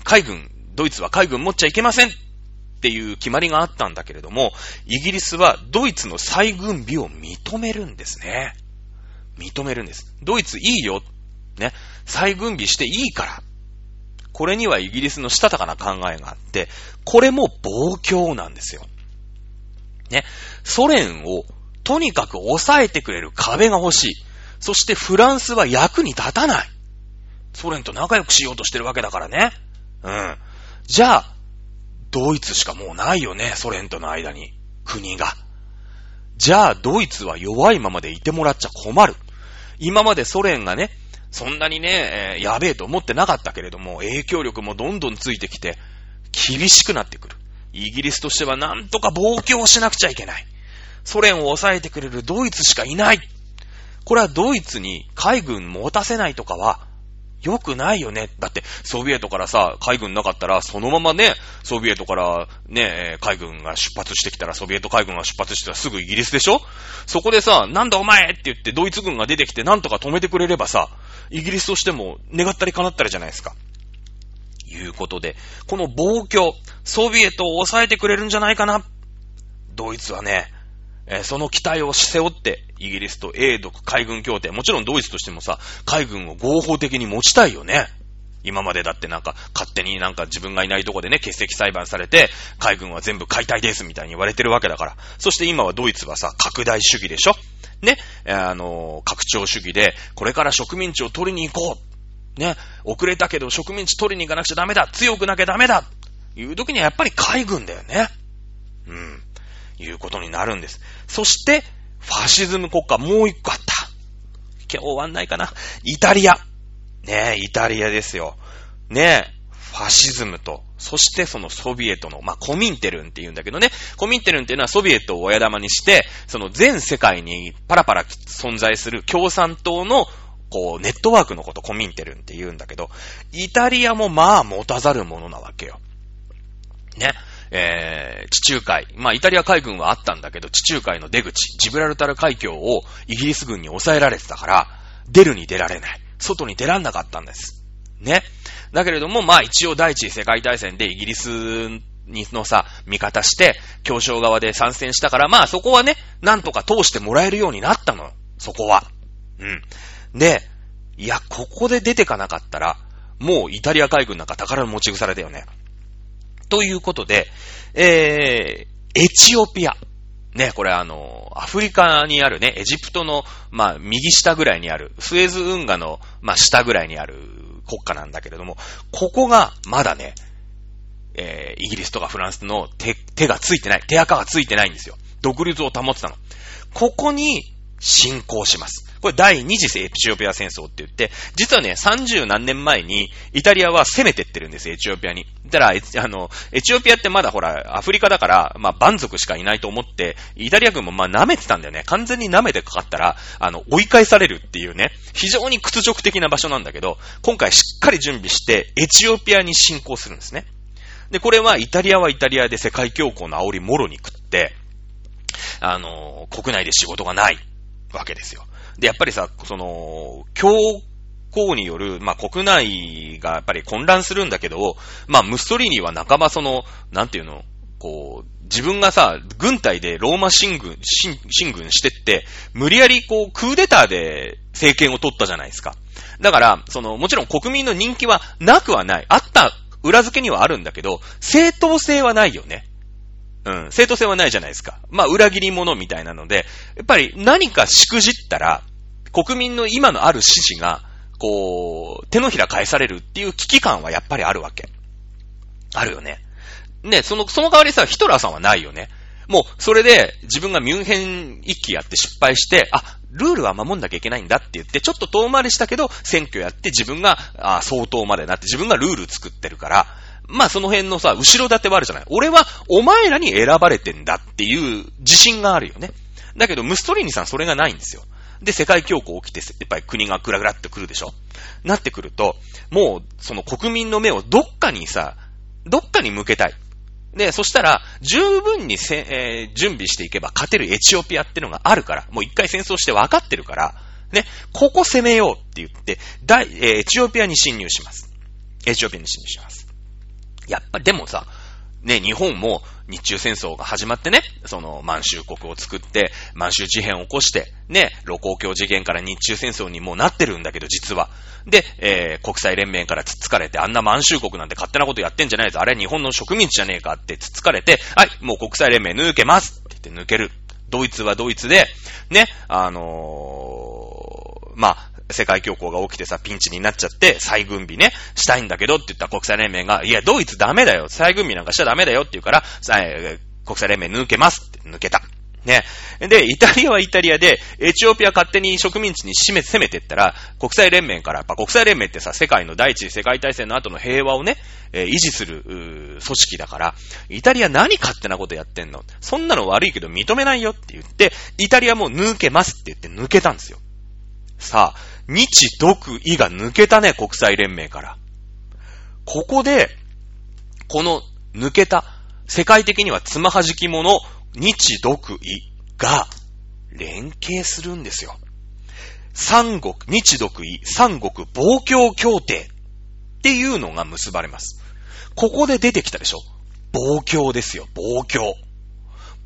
海軍、ドイツは海軍持っちゃいけませんっていう決まりがあったんだけれども、イギリスはドイツの再軍備を認めるんですね。認めるんです。ドイツいいよ。ね。再軍備していいから。これにはイギリスのしたたかな考えがあって、これも暴挙なんですよ。ね。ソ連をとにかく抑えてくれる壁が欲しい。そしてフランスは役に立たない。ソ連と仲良くしようとしてるわけだからね。うん。じゃあ、ドイツしかもうないよね、ソ連との間に。国が。じゃあ、ドイツは弱いままでいてもらっちゃ困る。今までソ連がね、そんなにね、えー、やべえと思ってなかったけれども、影響力もどんどんついてきて、厳しくなってくる。イギリスとしてはなんとか暴挙をしなくちゃいけない。ソ連を抑えてくれるドイツしかいない。これはドイツに海軍持たせないとかは、よくないよね。だって、ソビエトからさ、海軍なかったら、そのままね、ソビエトからね、海軍が出発してきたら、ソビエト海軍が出発してたらすぐイギリスでしょ？そこでさ、なんだお前って言ってドイツ軍が出てきてなんとか止めてくれればさ、イギリスとしても願ったり叶ったりじゃないですか。いうことで、この暴挙、ソビエトを抑えてくれるんじゃないかな。ドイツはね、その期待を背負って、イギリスと英独海軍協定、もちろんドイツとしてもさ、海軍を合法的に持ちたいよね。今までだってなんか、勝手になんか自分がいないとこでね、欠席裁判されて、海軍は全部解体ですみたいに言われてるわけだから。そして今はドイツはさ、拡大主義でしょ？ね、あの、拡張主義で、これから植民地を取りに行こう。ね、遅れたけど植民地取りに行かなくちゃダメだ。強くなきゃダメだ。いう時にはやっぱり海軍だよね。うん。いうことになるんです。そして、ファシズム国家もう一個あった。今日終わんないかな。イタリア。ねえ、イタリアですよ。ねえ、ファシズムと、そしてそのソビエトの、まあ、コミンテルンって言うんだけどね、コミンテルンっていうのはソビエトを親玉にして、その全世界にパラパラ存在する共産党の、こう、ネットワークのこと、コミンテルンって言うんだけど、イタリアもまあ持たざるものなわけよ。ね。えー、地中海、まあイタリア海軍はあったんだけど、地中海の出口、ジブラルタル海峡をイギリス軍に抑えられてたから、出るに出られない。外に出らんなかったんです。ね。だけれども、まあ一応第一次世界大戦でイギリスにのさ、味方して、協商側で参戦したから、まあそこはね、なんとか通してもらえるようになったの。そこは。うん。で、いや、ここで出てかなかったら、もうイタリア海軍なんか宝の持ち腐れだよね。ということで、えー、エチオピア。ね、これあの、アフリカにあるね、エジプトの、まあ、右下ぐらいにある、スエズ運河の、まあ、下ぐらいにある国家なんだけれども、ここが、まだね、えー、イギリスとかフランスの手、手がついてない、手垢がついてないんですよ。独立を保ってたの。ここに侵攻します。これ第二次エチオピア戦争って言って、実はね、30何年前にイタリアは攻めてってるんですエチオピアに。だから、あの、エチオピアってまだほら、アフリカだから、まあ、蛮族しかいないと思って、イタリア軍もまあ、舐めてたんだよね。完全に舐めてかかったら、あの、追い返されるっていうね、非常に屈辱的な場所なんだけど、今回しっかり準備して、エチオピアに侵攻するんですね。で、これはイタリアはイタリアで世界恐慌の煽りもろに食って、あの、国内で仕事がないわけですよ。で、やっぱりさ、その、強行による、まあ、国内がやっぱり混乱するんだけど、まあ、ムッソリーニは半ばその、なんていうの、こう、自分がさ、軍隊でローマ進軍、進進軍してって、無理やりこう、クーデターで政権を取ったじゃないですか。だから、その、もちろん国民の人気はなくはない。あった裏付けにはあるんだけど、正当性はないよね。うん、正当性はないじゃないですか。まあ、裏切り者みたいなので、やっぱり何かしくじったら、国民の今のある支持が、こう、手のひら返されるっていう危機感はやっぱりあるわけ。あるよね。ね、その、その代わりさ、ヒトラーさんはないよね。もう、それで自分がミュンヘン一揆やって失敗して、あ、ルールは守んなきゃいけないんだって言って、ちょっと遠回りしたけど、選挙やって自分が、あ、相当までなって自分がルール作ってるから、まあその辺のさ、後ろ盾はあるじゃない。俺はお前らに選ばれてんだっていう自信があるよね。だけど、ムストリーニさんそれがないんですよ。で、世界恐慌起きて、やっぱり国がクラクラってくるでしょなってくると、もう、その国民の目をどっかにさ、どっかに向けたい。で、そしたら、十分にせ、えー、準備していけば勝てるエチオピアってのがあるから、もう一回戦争して分かってるから、ね、ここ攻めようって言って、大、えー、エチオピアに侵入します。エチオピアに侵入します。やっぱでもさ、ね、日本も日中戦争が始まってね、その満州国を作って、満州事変を起こして、ね、露光橋事件から日中戦争にもうなってるんだけど、実は。で、えー、国際連盟からつっつかれて、あんな満州国なんて勝手なことやってんじゃないぞ。あれ日本の植民地じゃねえかってつっつかれて、はい、もう国際連盟抜けますって言って抜ける。ドイツはドイツで、ね、あのー、まあ、世界恐慌が起きてさ、ピンチになっちゃって、再軍備ね、したいんだけどって言った国際連盟が、いや、ドイツダメだよ、再軍備なんかしちゃダメだよって言うから、国際連盟抜けますって抜けた。ね。で、イタリアはイタリアで、エチオピア勝手に植民地に締め、攻めてったら、国際連盟から、やっぱ国際連盟ってさ、世界の第一次世界大戦の後の平和をね、えー、維持する、組織だから、イタリア何勝手なことやってんの？そんなの悪いけど認めないよって言って、イタリアも抜けますって言って抜けたんですよ。さあ、日独意が抜けたね、国際連盟から。ここで、この抜けた、世界的にはつまはじき者、日独意が連携するんですよ。三国、日独意、三国防共協定っていうのが結ばれます。ここで出てきたでしょ防共ですよ、防共。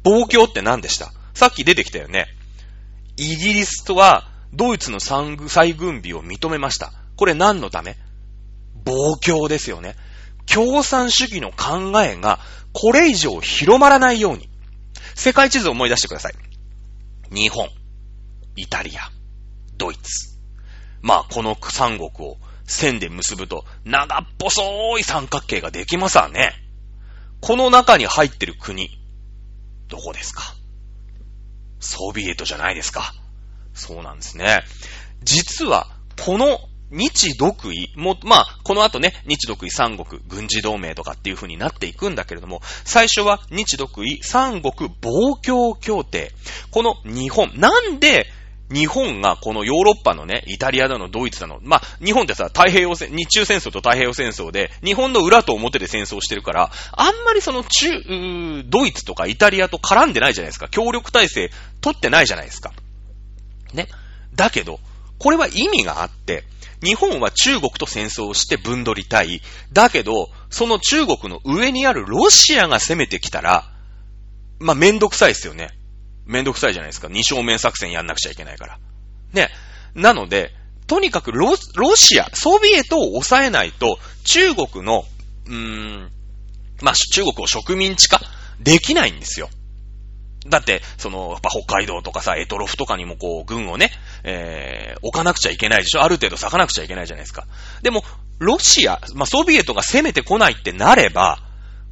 防共って何でした？さっき出てきたよね。イギリスとはドイツの再軍備を認めました。これ何のため？暴強ですよね。共産主義の考えがこれ以上広まらないように。世界地図を思い出してください。日本、イタリア、ドイツ。まあ、この三国を線で結ぶと長っ細い三角形ができますわね。この中に入ってる国、どこですか？ソビエトじゃないですか。そうなんですね。実は、この日独位も、まあ、この後ね、日独位三国軍事同盟とかっていう風になっていくんだけれども、最初は日独位三国防共協定。この日本、なんで日本がこのヨーロッパのね、イタリアだの、ドイツだの、まあ、日本ってさ、太平洋戦、日中戦争と太平洋戦争で、日本の裏と表で戦争してるから、あんまりその中、ドイツとかイタリアと絡んでないじゃないですか。協力体制取ってないじゃないですか。ね。だけど、これは意味があって、日本は中国と戦争をして分取りたい。だけど、その中国の上にあるロシアが攻めてきたら、まあ、めんどくさいですよね。めんどくさいじゃないですか。二正面作戦やんなくちゃいけないから。ね。なので、とにかくロシア、ソビエトを抑えないと、中国の、うーん、まあ、中国を植民地化できないんですよ。だって、その、やっぱ北海道とかさ、エトロフとかにもこう、軍をね、えー、置かなくちゃいけないでしょ？ある程度咲かなくちゃいけないじゃないですか。でも、ロシア、まあ、ソビエトが攻めてこないってなれば、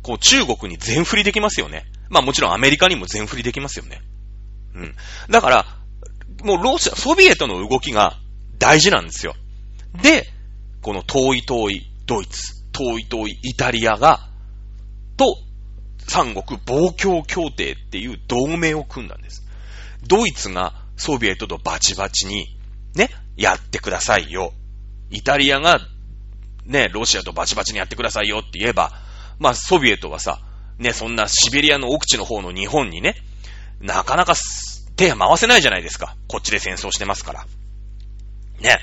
こう、中国に全振りできますよね。まあもちろんアメリカにも全振りできますよね。うん。だから、もうロシア、ソビエトの動きが大事なんですよ。で、この遠い遠いドイツ、遠い遠いイタリアが、と、三国防共協定っていう同盟を組んだんです。ドイツがソビエトとバチバチに、ね、やってくださいよ。イタリアが、ね、ロシアとバチバチにやってくださいよって言えば、まあ、ソビエトはさ、ね、そんなシベリアの奥地の方の日本にね、なかなか手回せないじゃないですか。こっちで戦争してますから。ね。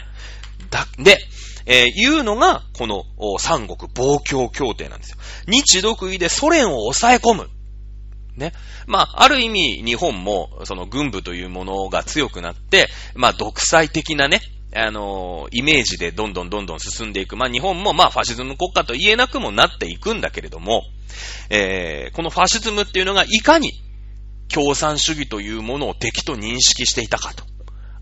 だ、で、えー、いうのが、この三国防共協定なんですよ。日独位でソ連を抑え込む。ね。まあ、ある意味、日本も、その軍部というものが強くなって、まあ、独裁的なね、あのー、イメージでどんどんどんどん進んでいく。まあ、日本もまあ、ファシズム国家と言えなくもなっていくんだけれども、えー、このファシズムっていうのがいかに共産主義というものを敵と認識していたかと。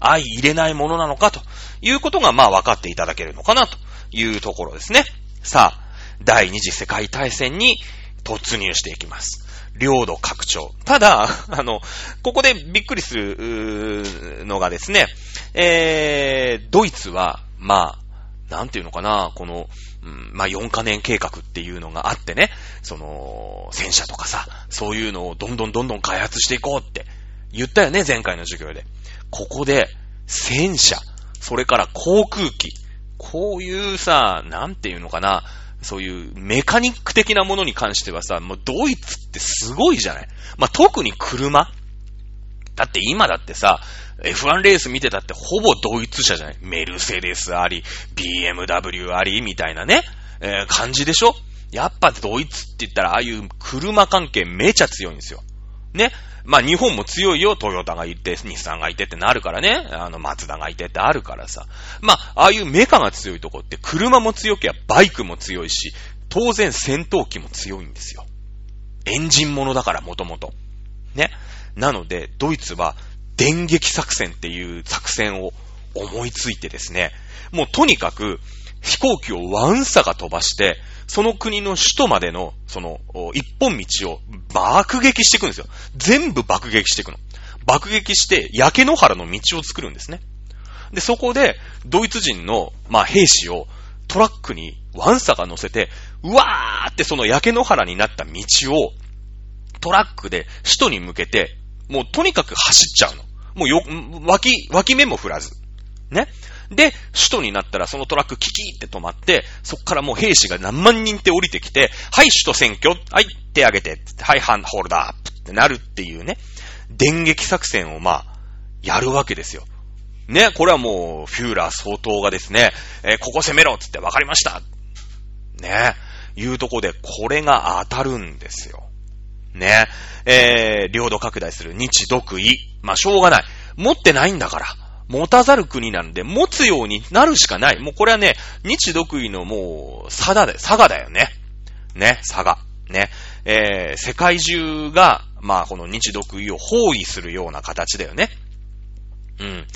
相入れないものなのかということがまあ分かっていただけるのかなというところですね。さあ、第二次世界大戦に突入していきます。領土拡張。ただ、<laughs> あの、ここでびっくりするのがですね、えー、ドイツは、まあ、なんていうのかな、この、うん、まあ、4カ年計画っていうのがあってね、その、戦車とかさ、そういうのをどんどんどんどん開発していこうって言ったよね、前回の授業で。ここで、戦車、それから航空機、こういうさ、なんていうのかな、そういうメカニック的なものに関してはさ、もうドイツってすごいじゃない。まあ、特に車。だって今だってさ、F1 レース見てたってほぼドイツ車じゃない。メルセデスあり、BMW あり、みたいなね、えー、感じでしょ？やっぱドイツって言ったらああいう車関係めちゃ強いんですよ。ね？まあ日本も強いよ。トヨタがいて、日産がいてってなるからね。あの、マツダがいてってあるからさ。まあ、ああいうメカが強いとこって車も強ければバイクも強いし、当然戦闘機も強いんですよ。エンジンものだから、もともと。ね。なので、ドイツは電撃作戦っていう作戦を思いついてですね、もうとにかく飛行機をワンサが飛ばして、その国の首都までの、その、一本道を爆撃していくんですよ。全部爆撃していくの。爆撃して、焼け野原の道を作るんですね。で、そこで、ドイツ人の、まあ、兵士をトラックにワンサが乗せて、うわーってその焼け野原になった道を、トラックで首都に向けて、もうとにかく走っちゃうの。もうよ、脇、脇目も振らず。ね。で、首都になったらそのトラックキキーって止まって、そっからもう兵士が何万人って降りてきて、はい、首都選挙、はい、手挙げて、はい、ハンホールダーってなるっていうね、電撃作戦をまあ、やるわけですよ。ね、これはもう、フューラー相当がですね、えー、ここ攻めろつって分かりましたね、いうとこで、これが当たるんですよ。ね、えー、領土拡大する日独位。まあ、しょうがない。持ってないんだから。持たざる国なんで、持つようになるしかない。もうこれはね、日独位のもう、差だで、差がだよね。ね、差が。ね。えー、世界中が、まあ、この日独位を包囲するような形だよね。うん。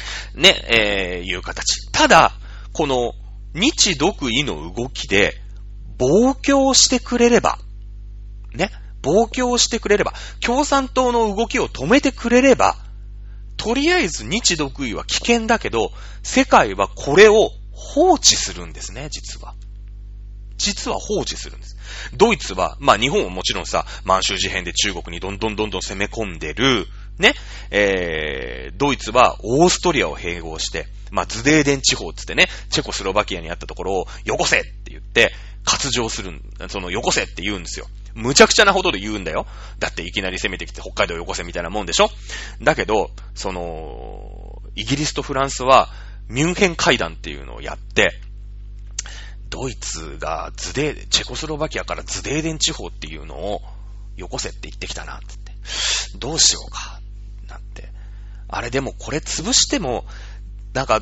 ね、えー、いう形。ただ、この、日独位の動きで、暴挙してくれれば、ね、暴挙してくれれば、共産党の動きを止めてくれれば、とりあえず日独位は危険だけど、世界はこれを放置するんですね、実は。実は放置するんです。ドイツは、まあ日本はもちろんさ、満州事変で中国にどんどんどんどん攻め込んでる、ね、えー、ドイツはオーストリアを併合して、まあ、ズデーデン地方つってね、チェコスロバキアにあったところを、よこせって言って、割譲するん、その、よこせって言うんですよ。むちゃくちゃなほどで言うんだよ。だっていきなり攻めてきて北海道よこせみたいなもんでしょだけど、その、イギリスとフランスは、ミュンヘン会談っていうのをやって、ドイツがズデー、チェコスロバキアからズデーデン地方っていうのをよこせって言ってきたな、つって。どうしようか、あれでもこれ潰しても、なんか、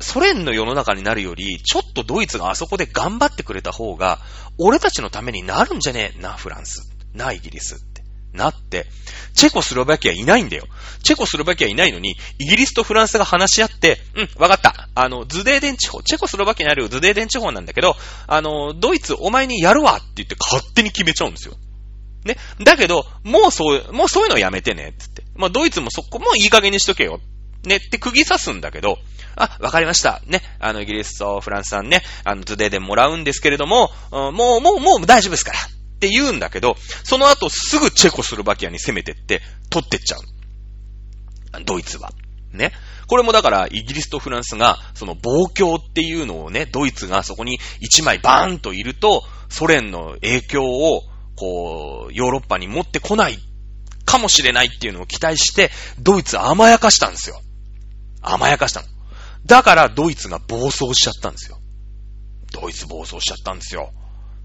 ソ連の世の中になるより、ちょっとドイツがあそこで頑張ってくれた方が、俺たちのためになるんじゃねえ？な、フランス。な、イギリスって。なって、チェコスロバキアいないんだよ。チェコスロバキアいないのに、イギリスとフランスが話し合って、うん、わかった。あの、ズデーデン地方、チェコスロバキアにあるズデーデン地方なんだけど、あの、ドイツお前にやるわって言って勝手に決めちゃうんですよ。ね。だけど、もうそう、もうそういうのやめてね、つって。まあ、ドイツもそこもいい加減にしとけよ。ねって釘刺すんだけど、あ、わかりました。ね。あの、イギリスとフランスさんね、あの、ズデーでもらうんですけれども、もう、もう、もう大丈夫ですから。って言うんだけど、その後すぐチェコスロバキアに攻めてって、取ってっちゃう。ドイツは。ね。これもだから、イギリスとフランスが、その暴挙っていうのをね、ドイツがそこに一枚バーンといると、ソ連の影響を、こう、ヨーロッパに持ってこないかもしれないっていうのを期待して、ドイツ甘やかしたんですよ。甘やかしたの。だからドイツが暴走しちゃったんですよ。ドイツ暴走しちゃったんですよ。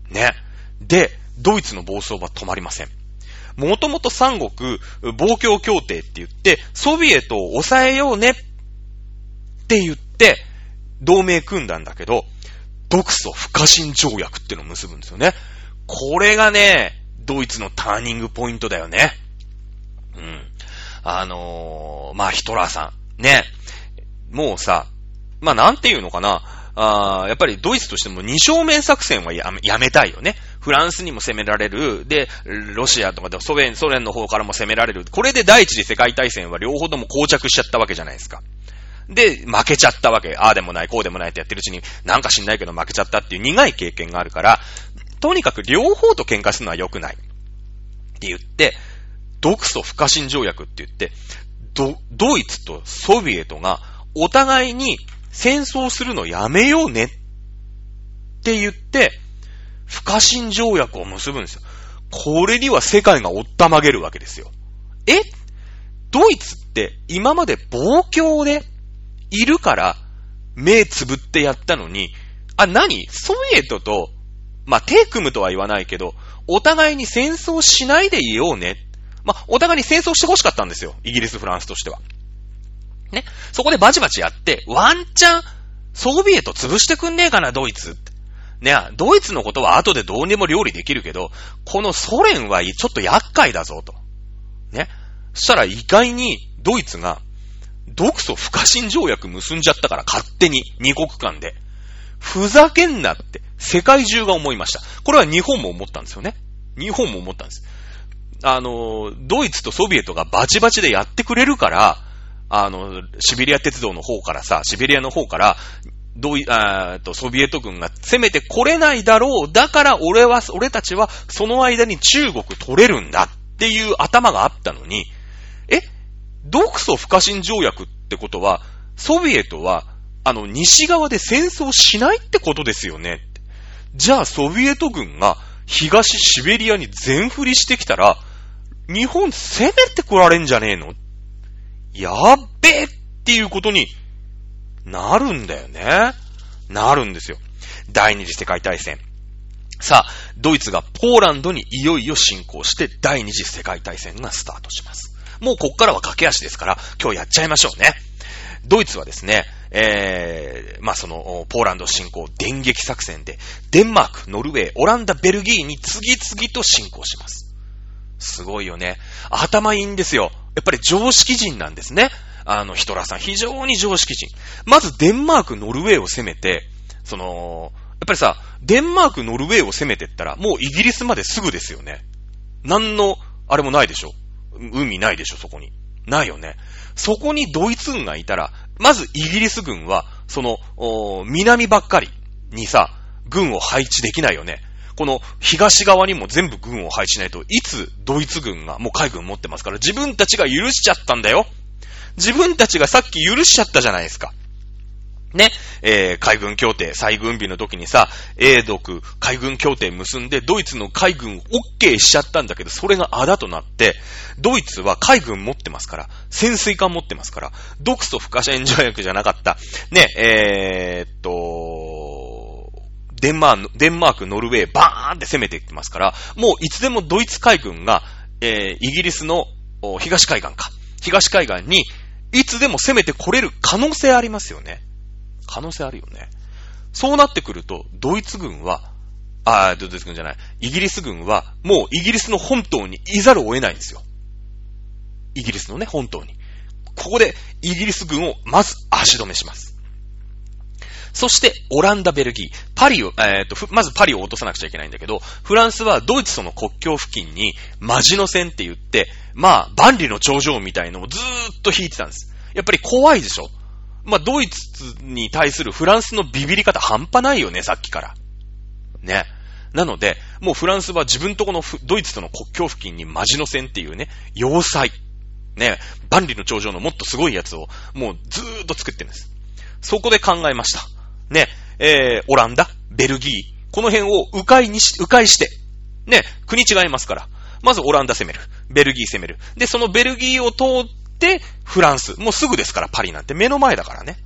ね。で、ドイツの暴走は止まりません。もともと三国防共協定って言って、ソビエトを抑えようねって言って、同盟組んだんだけど、独ソ不可侵条約ってのを結ぶんですよね。これがね、ドイツのターニングポイントだよね。うん。あのー、まあ、ヒトラーさん。ね。もうさ、まあ、なんていうのかな。あやっぱりドイツとしても二正面作戦はやめやめたいよね。フランスにも攻められる。で、ロシアとかでソ連、ソ連の方からも攻められる。これで第一次世界大戦は両方とも膠着しちゃったわけじゃないですか。で、負けちゃったわけ。ああでもない、こうでもないってやってるうちに、なんか知んないけど負けちゃったっていう苦い経験があるから、とにかく両方と喧嘩するのは良くない。って言って、独ソ不可侵条約って言って、ド、ドイツとソビエトがお互いに戦争するのやめようねって言って、不可侵条約を結ぶんですよ。これには世界がおったまげるわけですよ。え？ドイツって今まで暴況でいるから目つぶってやったのに、あ、何？ソビエトと、まあ、手組むとは言わないけど、お互いに戦争しないでいようね。まあ、お互いに戦争して欲しかったんですよ。イギリス、フランスとしては。ね。そこでバチバチやって、ワンチャン、ソビエト潰してくんねえかな、ドイツ。ね、ドイツのことは後でどうにも料理できるけど、このソ連はちょっと厄介だぞ、と。ね。そしたら意外にドイツが、独ソ不可侵条約結んじゃったから勝手に二国間で。ふざけんなって世界中が思いました。これは日本も思ったんですよね。日本も思ったんです。あの、ドイツとソビエトがバチバチでやってくれるから、あの、シベリア鉄道の方からさ、シベリアの方から、どうい、あと、ソビエト軍が攻めてこれないだろう。だから俺は、俺たちはその間に中国取れるんだっていう頭があったのに、え？独ソ不可侵条約ってことは、ソビエトは、あの、西側で戦争しないってことですよね。じゃあ、ソビエト軍が東シベリアに全振りしてきたら、日本攻めてこられんじゃねえの？やっべえっていうことになるんだよね。なるんですよ。第二次世界大戦。さあ、ドイツがポーランドにいよいよ侵攻して第二次世界大戦がスタートします。もうこっからは駆け足ですから、今日やっちゃいましょうね。ドイツはですね、えー、まあ、その、ポーランド侵攻電撃作戦で、デンマーク、ノルウェー、オランダ、ベルギーに次々と侵攻します。すごいよね。頭いいんですよ。やっぱり常識人なんですね。あの、ヒトラーさん、非常に常識人。まず、デンマーク、ノルウェーを攻めて、その、やっぱりさ、デンマーク、ノルウェーを攻めてったら、もうイギリスまですぐですよね。何の、あれもないでしょ。海ないでしょ、そこに。ないよね。そこにドイツ軍がいたら、まずイギリス軍は、その、南ばっかりにさ、軍を配置できないよね。この東側にも全部軍を配置しないといつドイツ軍がもう海軍持ってますから自分たちが許しちゃったんだよ。自分たちがさっき許しちゃったじゃないですか。ね、えー、海軍協定、再軍備の時にさ、英独海軍協定結んで、ドイツの海軍 OK しちゃったんだけど、それがあだとなって、ドイツは海軍持ってますから、潜水艦持ってますから、独ソ不可戦条約じゃなかった、ね、えー、っと、デンマーク、デンマーク、ノルウェー、バーンって攻めていきますから、もういつでもドイツ海軍が、えー、イギリスの東海岸か、東海岸に、いつでも攻めてこれる可能性ありますよね。可能性あるよね。そうなってくると、ドイツ軍は、あドイツ軍じゃない、イギリス軍は、もうイギリスの本島にいざるを得ないんですよ。イギリスのね、本島に。ここで、イギリス軍をまず足止めします。そして、オランダ、ベルギー、パリを、えー、っと、まずパリを落とさなくちゃいけないんだけど、フランスはドイツとの国境付近に、マジノ線って言って、まあ、万里の頂上みたいのをずーっと引いてたんです。やっぱり怖いでしょ？まあ、ドイツに対するフランスのビビり方半端ないよね、さっきから。ね。なので、もうフランスは自分とこのドイツとの国境付近にマジノ線っていうね、要塞。ね、万里の頂上のもっとすごいやつを、もうずーっと作ってるんです。そこで考えました。ね、えー、オランダ、ベルギー、この辺を迂回にし、迂回して、ね、国違いますから。まずオランダ攻める。ベルギー攻める。で、そのベルギーを通っで、フランス。もうすぐですから、パリなんて目の前だからね。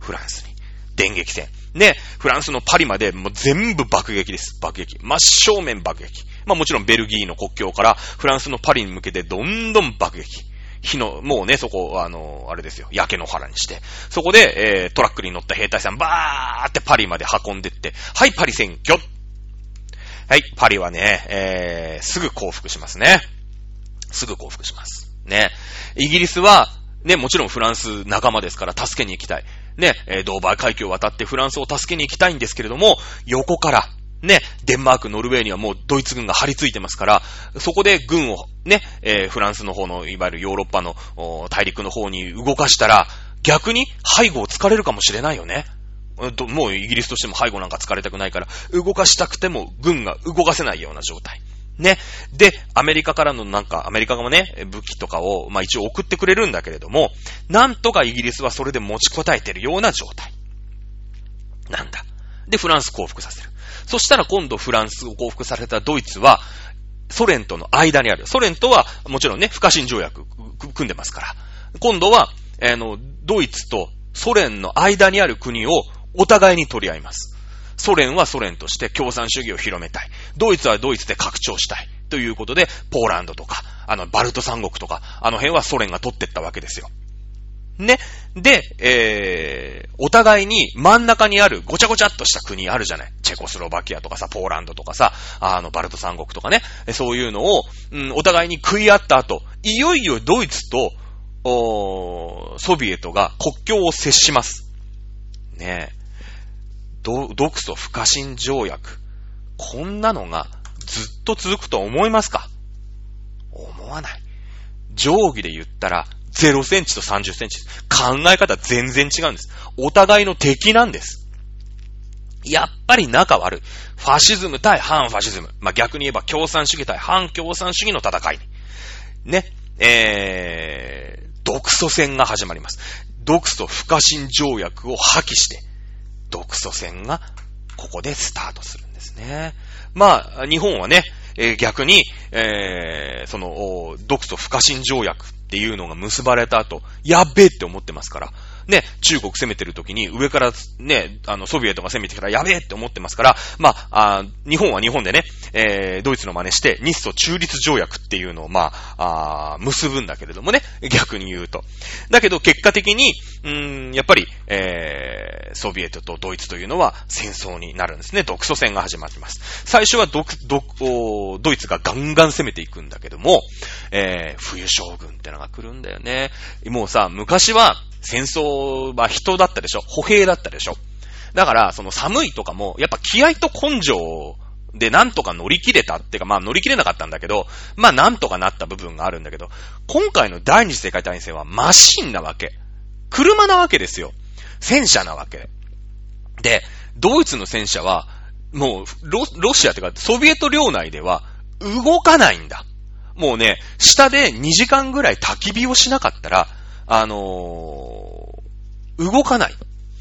フランスに。電撃戦。ね、フランスのパリまでもう全部爆撃です。爆撃。真正面爆撃。まあもちろんベルギーの国境からフランスのパリに向けてどんどん爆撃。火の、もうね、そこ、あの、あれですよ、焼け野原にして。そこで、えー、トラックに乗った兵隊さん、バーってパリまで運んでって、はい、パリ選挙はい、パリはね、えー、すぐ降伏しますね。すぐ降伏します。ね。イギリスは、ね、もちろんフランス仲間ですから助けに行きたい。ね、えドーバー海峡を渡ってフランスを助けに行きたいんですけれども、横から、ね、デンマーク、ノルウェーにはもうドイツ軍が張り付いてますから、そこで軍をね、えー、フランスの方の、いわゆるヨーロッパの大陸の方に動かしたら、逆に背後を突かれるかもしれないよね。もうイギリスとしても背後なんか突かれたくないから、動かしたくても軍が動かせないような状態。ね。で、アメリカからのなんか、アメリカがね、武器とかを、まあ一応送ってくれるんだけれども、なんとかイギリスはそれで持ちこたえてるような状態。なんだ。で、フランス降伏させる。そしたら今度フランスを降伏されたドイツは、ソ連との間にある。ソ連とは、もちろんね、不可侵条約、組んでますから。今度は、あの、ドイツとソ連の間にある国をお互いに取り合います。ソ連はソ連として共産主義を広めたい。ドイツはドイツで拡張したい。ということで、ポーランドとか、あの、バルト三国とか、あの辺はソ連が取ってったわけですよ。ね。で、えー、お互いに真ん中にあるごちゃごちゃっとした国あるじゃない。チェコスロバキアとかさ、ポーランドとかさ、あの、バルト三国とかね。そういうのを、うん、お互いに食い合った後、いよいよドイツと、おソビエトが国境を接します。ねえ。独ソ不可侵条約。こんなのがずっと続くと思いますか？思わない。定規で言ったら0センチと30センチ。考え方全然違うんです。お互いの敵なんです。やっぱり仲悪い。ファシズム対反ファシズム。まあ、逆に言えば共産主義対反共産主義の戦い。ね。えー、独ソ戦が始まります。独ソ不可侵条約を破棄して、独ソ戦がここでスタートするんですね。まあ、日本はね、えー、逆に、えー、その、独ソ不可侵条約っていうのが結ばれた後、やっべえって思ってますから、ね、中国攻めてる時に上からね、あの、ソビエトが攻めてきたらやべえって思ってますから、まあ、あ日本は日本でね、えー、ドイツの真似して、日ソ中立条約っていうのを、まあ、あ結ぶんだけれどもね、逆に言うと。だけど、結果的に、うーん、やっぱり、えー、ソビエトとドイツというのは戦争になるんですね。独ソ戦が始まります。最初はドドドイツがガンガン攻めていくんだけども、えー、冬将軍ってのが来るんだよね。もうさ、昔は、戦争は人だったでしょ？歩兵だったでしょ？だから、その寒いとかも、やっぱ気合と根性でなんとか乗り切れたっていうか、まあ乗り切れなかったんだけど、まあなんとかなった部分があるんだけど、今回の第二次世界大戦はマシンなわけ。車なわけですよ。戦車なわけ。で、ドイツの戦車は、もう、ロ、ロシアってか、ソビエト領内では、動かないんだ。もうね、下で2時間ぐらい焚き火をしなかったら、あのー、動かない。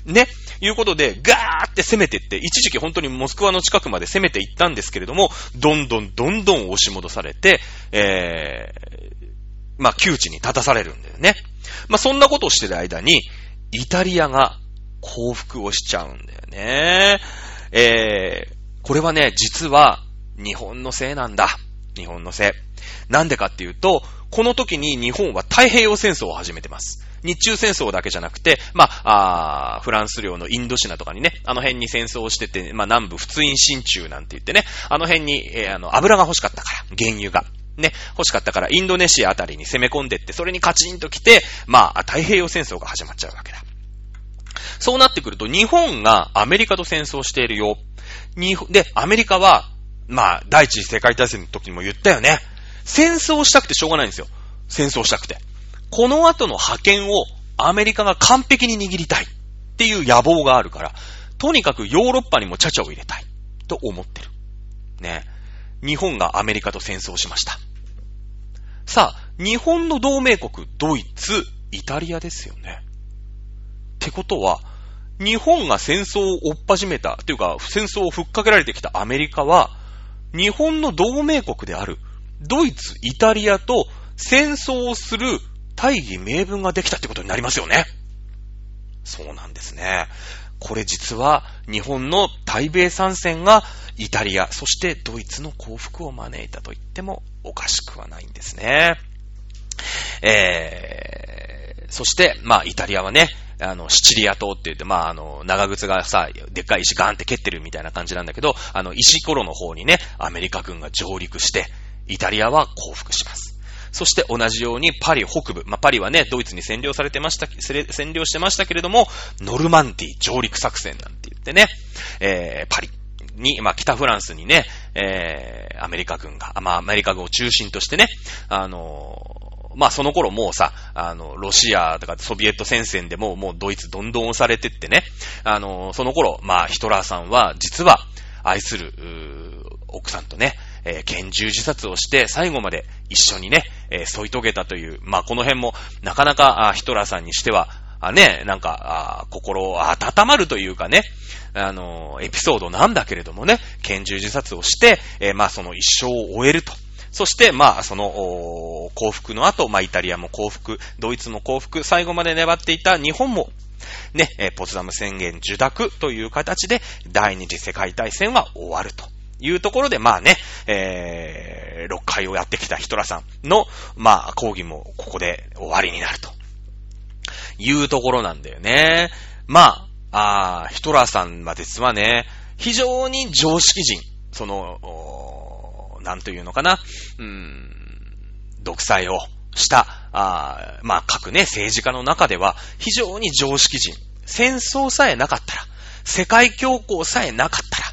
ね。いうことで、ガーって攻めてって、一時期本当にモスクワの近くまで攻めていったんですけれども、どんどんどんどん押し戻されて、えー、まあ、窮地に立たされるんだよね。まあ、そんなことをしてる間に、イタリアが降伏をしちゃうんだよね。えー、これはね、実は、日本のせいなんだ。日本のせい。なんでかっていうと、この時に日本は太平洋戦争を始めてます。日中戦争だけじゃなくて、まあ、あフランス領のインドシナとかにね、あの辺に戦争をしてて、まあ、南部仏印新中なんて言ってね、あの辺に、えー、あの、油が欲しかったから、原油が。ね、欲しかったから、インドネシアあたりに攻め込んでって、それにカチンと来て、まあ、太平洋戦争が始まっちゃうわけだ。そうなってくると、日本がアメリカと戦争しているよ。に、で、アメリカは、まあ、第一次世界大戦の時にも言ったよね。戦争したくてしょうがないんですよ。戦争したくて。この後の覇権をアメリカが完璧に握りたいっていう野望があるから、とにかくヨーロッパにもチャチャを入れたいと思ってる。ね。日本がアメリカと戦争しました。さあ、日本の同盟国、ドイツ、イタリアですよね。ってことは、日本が戦争を追っ始めた、というか、戦争をふっかけられてきたアメリカは、日本の同盟国である、ドイツ、イタリアと戦争をする大義名分ができたってことになりますよね。そうなんですね。これ実は日本の対米参戦がイタリア、そしてドイツの幸福を招いたと言ってもおかしくはないんですね。えー、そして、まあ、イタリアはね、あの、シチリア島って言って、まあ、あの、長靴がさ、でっかい石ガーンって蹴ってるみたいな感じなんだけど、あの、石ころの方にね、アメリカ軍が上陸して、イタリアは降伏します。そして同じようにパリ北部、まあ、パリはね、ドイツに占領されてました、占領してましたけれども、ノルマンディ上陸作戦なんて言ってね、えー、パリに、まあ、北フランスにね、えー、アメリカ軍が、まあ、アメリカ軍を中心としてね、あのー、まあ、その頃もうさ、あの、ロシアとかソビエト戦線でももうドイツどんどん押されてってね、あの、その頃、まあ、ヒトラーさんは、実は、愛する、奥さんとね、えー、拳銃自殺をして、最後まで一緒にね、えー、添い遂げたという、まあ、この辺も、なかなか、ヒトラーさんにしては、あね、なんか、あ心温まるというかね、あのー、エピソードなんだけれどもね、拳銃自殺をして、えー、まあ、その一生を終えると。そして、まあ、その、幸福の後、まあ、イタリアも幸福、ドイツも幸福、最後まで粘っていた日本も、ね、ポツダム宣言受諾という形で、第二次世界大戦は終わると。いうところで、まあね、えー、6回をやってきたヒトラさんの、まあ、講義もここで終わりになると。いうところなんだよね。まあ、あヒトラーさんは実はね、非常に常識人。その、なんというのかな。うん、独裁をした、あまあ、各ね、政治家の中では、非常に常識人。戦争さえなかったら、世界恐慌さえなかったら、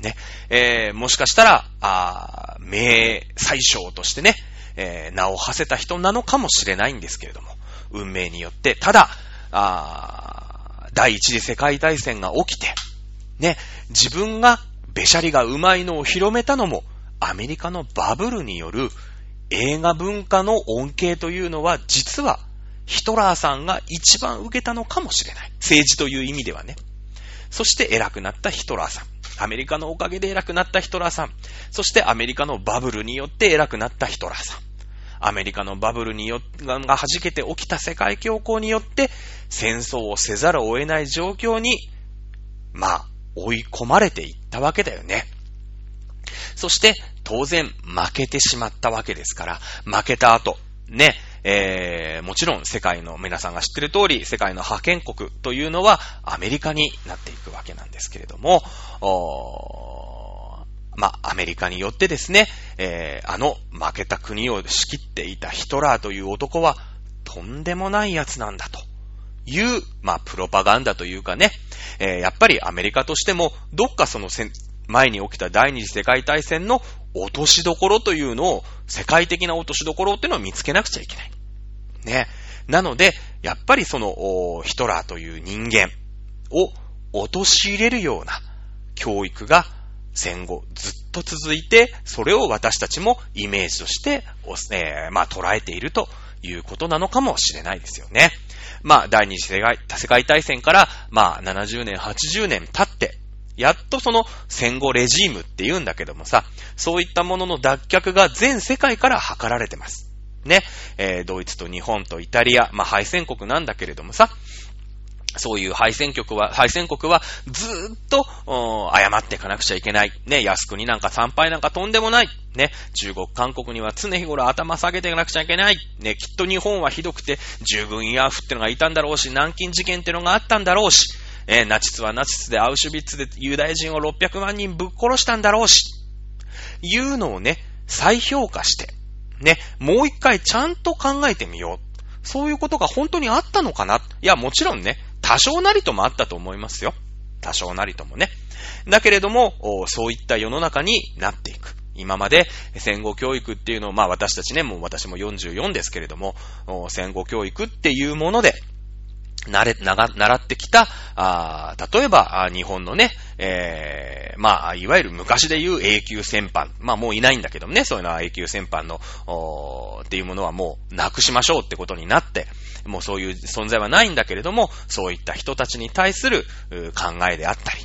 ね、えー、もしかしたら、あ名宰相としてね、えー、名を馳せた人なのかもしれないんですけれども、運命によって、ただ、あ第一次世界大戦が起きて、ね、自分がべしゃりがうまいのを広めたのも、アメリカのバブルによる映画文化の恩恵というのは、実は、ヒトラーさんが一番受けたのかもしれない。政治という意味ではね。そして偉くなったヒトラーさん。アメリカのおかげで偉くなったヒトラーさん。そしてアメリカのバブルによって偉くなったヒトラーさん。アメリカのバブルによって、が弾けて起きた世界恐慌によって、戦争をせざるを得ない状況に、まあ、追い込まれていったわけだよね。そして、当然、負けてしまったわけですから、負けた後、ね、えー、もちろん世界の皆さんが知ってる通り、世界の覇権国というのはアメリカになっていくわけなんですけれども、まあ、アメリカによってですね、えー、あの負けた国を仕切っていたヒトラーという男はとんでもない奴なんだという、まあ、プロパガンダというかね、えー、やっぱりアメリカとしても、どっかその前に起きた第二次世界大戦の落としどころというのを、世界的な落としどころっていうのを見つけなくちゃいけない。ね。なので、やっぱりその、ヒトラーという人間を陥れるような教育が戦後ずっと続いて、それを私たちもイメージとして、えー、まあ捉えているということなのかもしれないですよね。まあ、第二次世界世界大戦から、まあ、70年、80年経って、やっとその戦後レジームって言うんだけどもさ、そういったものの脱却が全世界から図られてます。ね。えー、ドイツと日本とイタリア、まあ敗戦国なんだけれどもさ、そういう敗戦国は、敗戦国はずっと、謝っていかなくちゃいけない。ね、靖国なんか参拝なんかとんでもない。ね、中国、韓国には常日頃頭下げていかなくちゃいけない。ね、きっと日本はひどくて、従軍慰安婦ってのがいたんだろうし、南京事件ってのがあったんだろうし、えナチスはナチスでアウシュビッツでユダヤ人を600万人ぶっ殺したんだろうし、いうのをね、再評価して、ね、もう一回ちゃんと考えてみよう。そういうことが本当にあったのかな？いや、もちろんね、多少なりともあったと思いますよ。多少なりともね。だけれども、そういった世の中になっていく。今まで戦後教育っていうのを、まあ私たちね、もう私も44ですけれども、戦後教育っていうもので、なれ、なが、習ってきた、あ例えば、日本のね、えー、まあ、いわゆる昔で言う永久戦犯。まあ、もういないんだけどもね、そういうのは永久戦犯の、おっていうものはもうなくしましょうってことになって、もうそういう存在はないんだけれども、そういった人たちに対する考えであったり、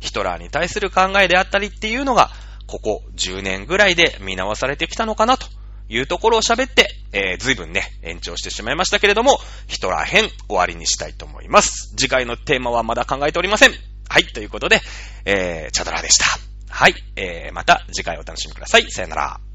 ヒトラーに対する考えであったりっていうのが、ここ10年ぐらいで見直されてきたのかなというところを喋って、えー、随分ね、延長してしまいましたけれども、ヒトラー編終わりにしたいと思います。次回のテーマはまだ考えておりません。はい、ということで、えー、チャドラでした。はい、えー、また次回お楽しみください。さよなら。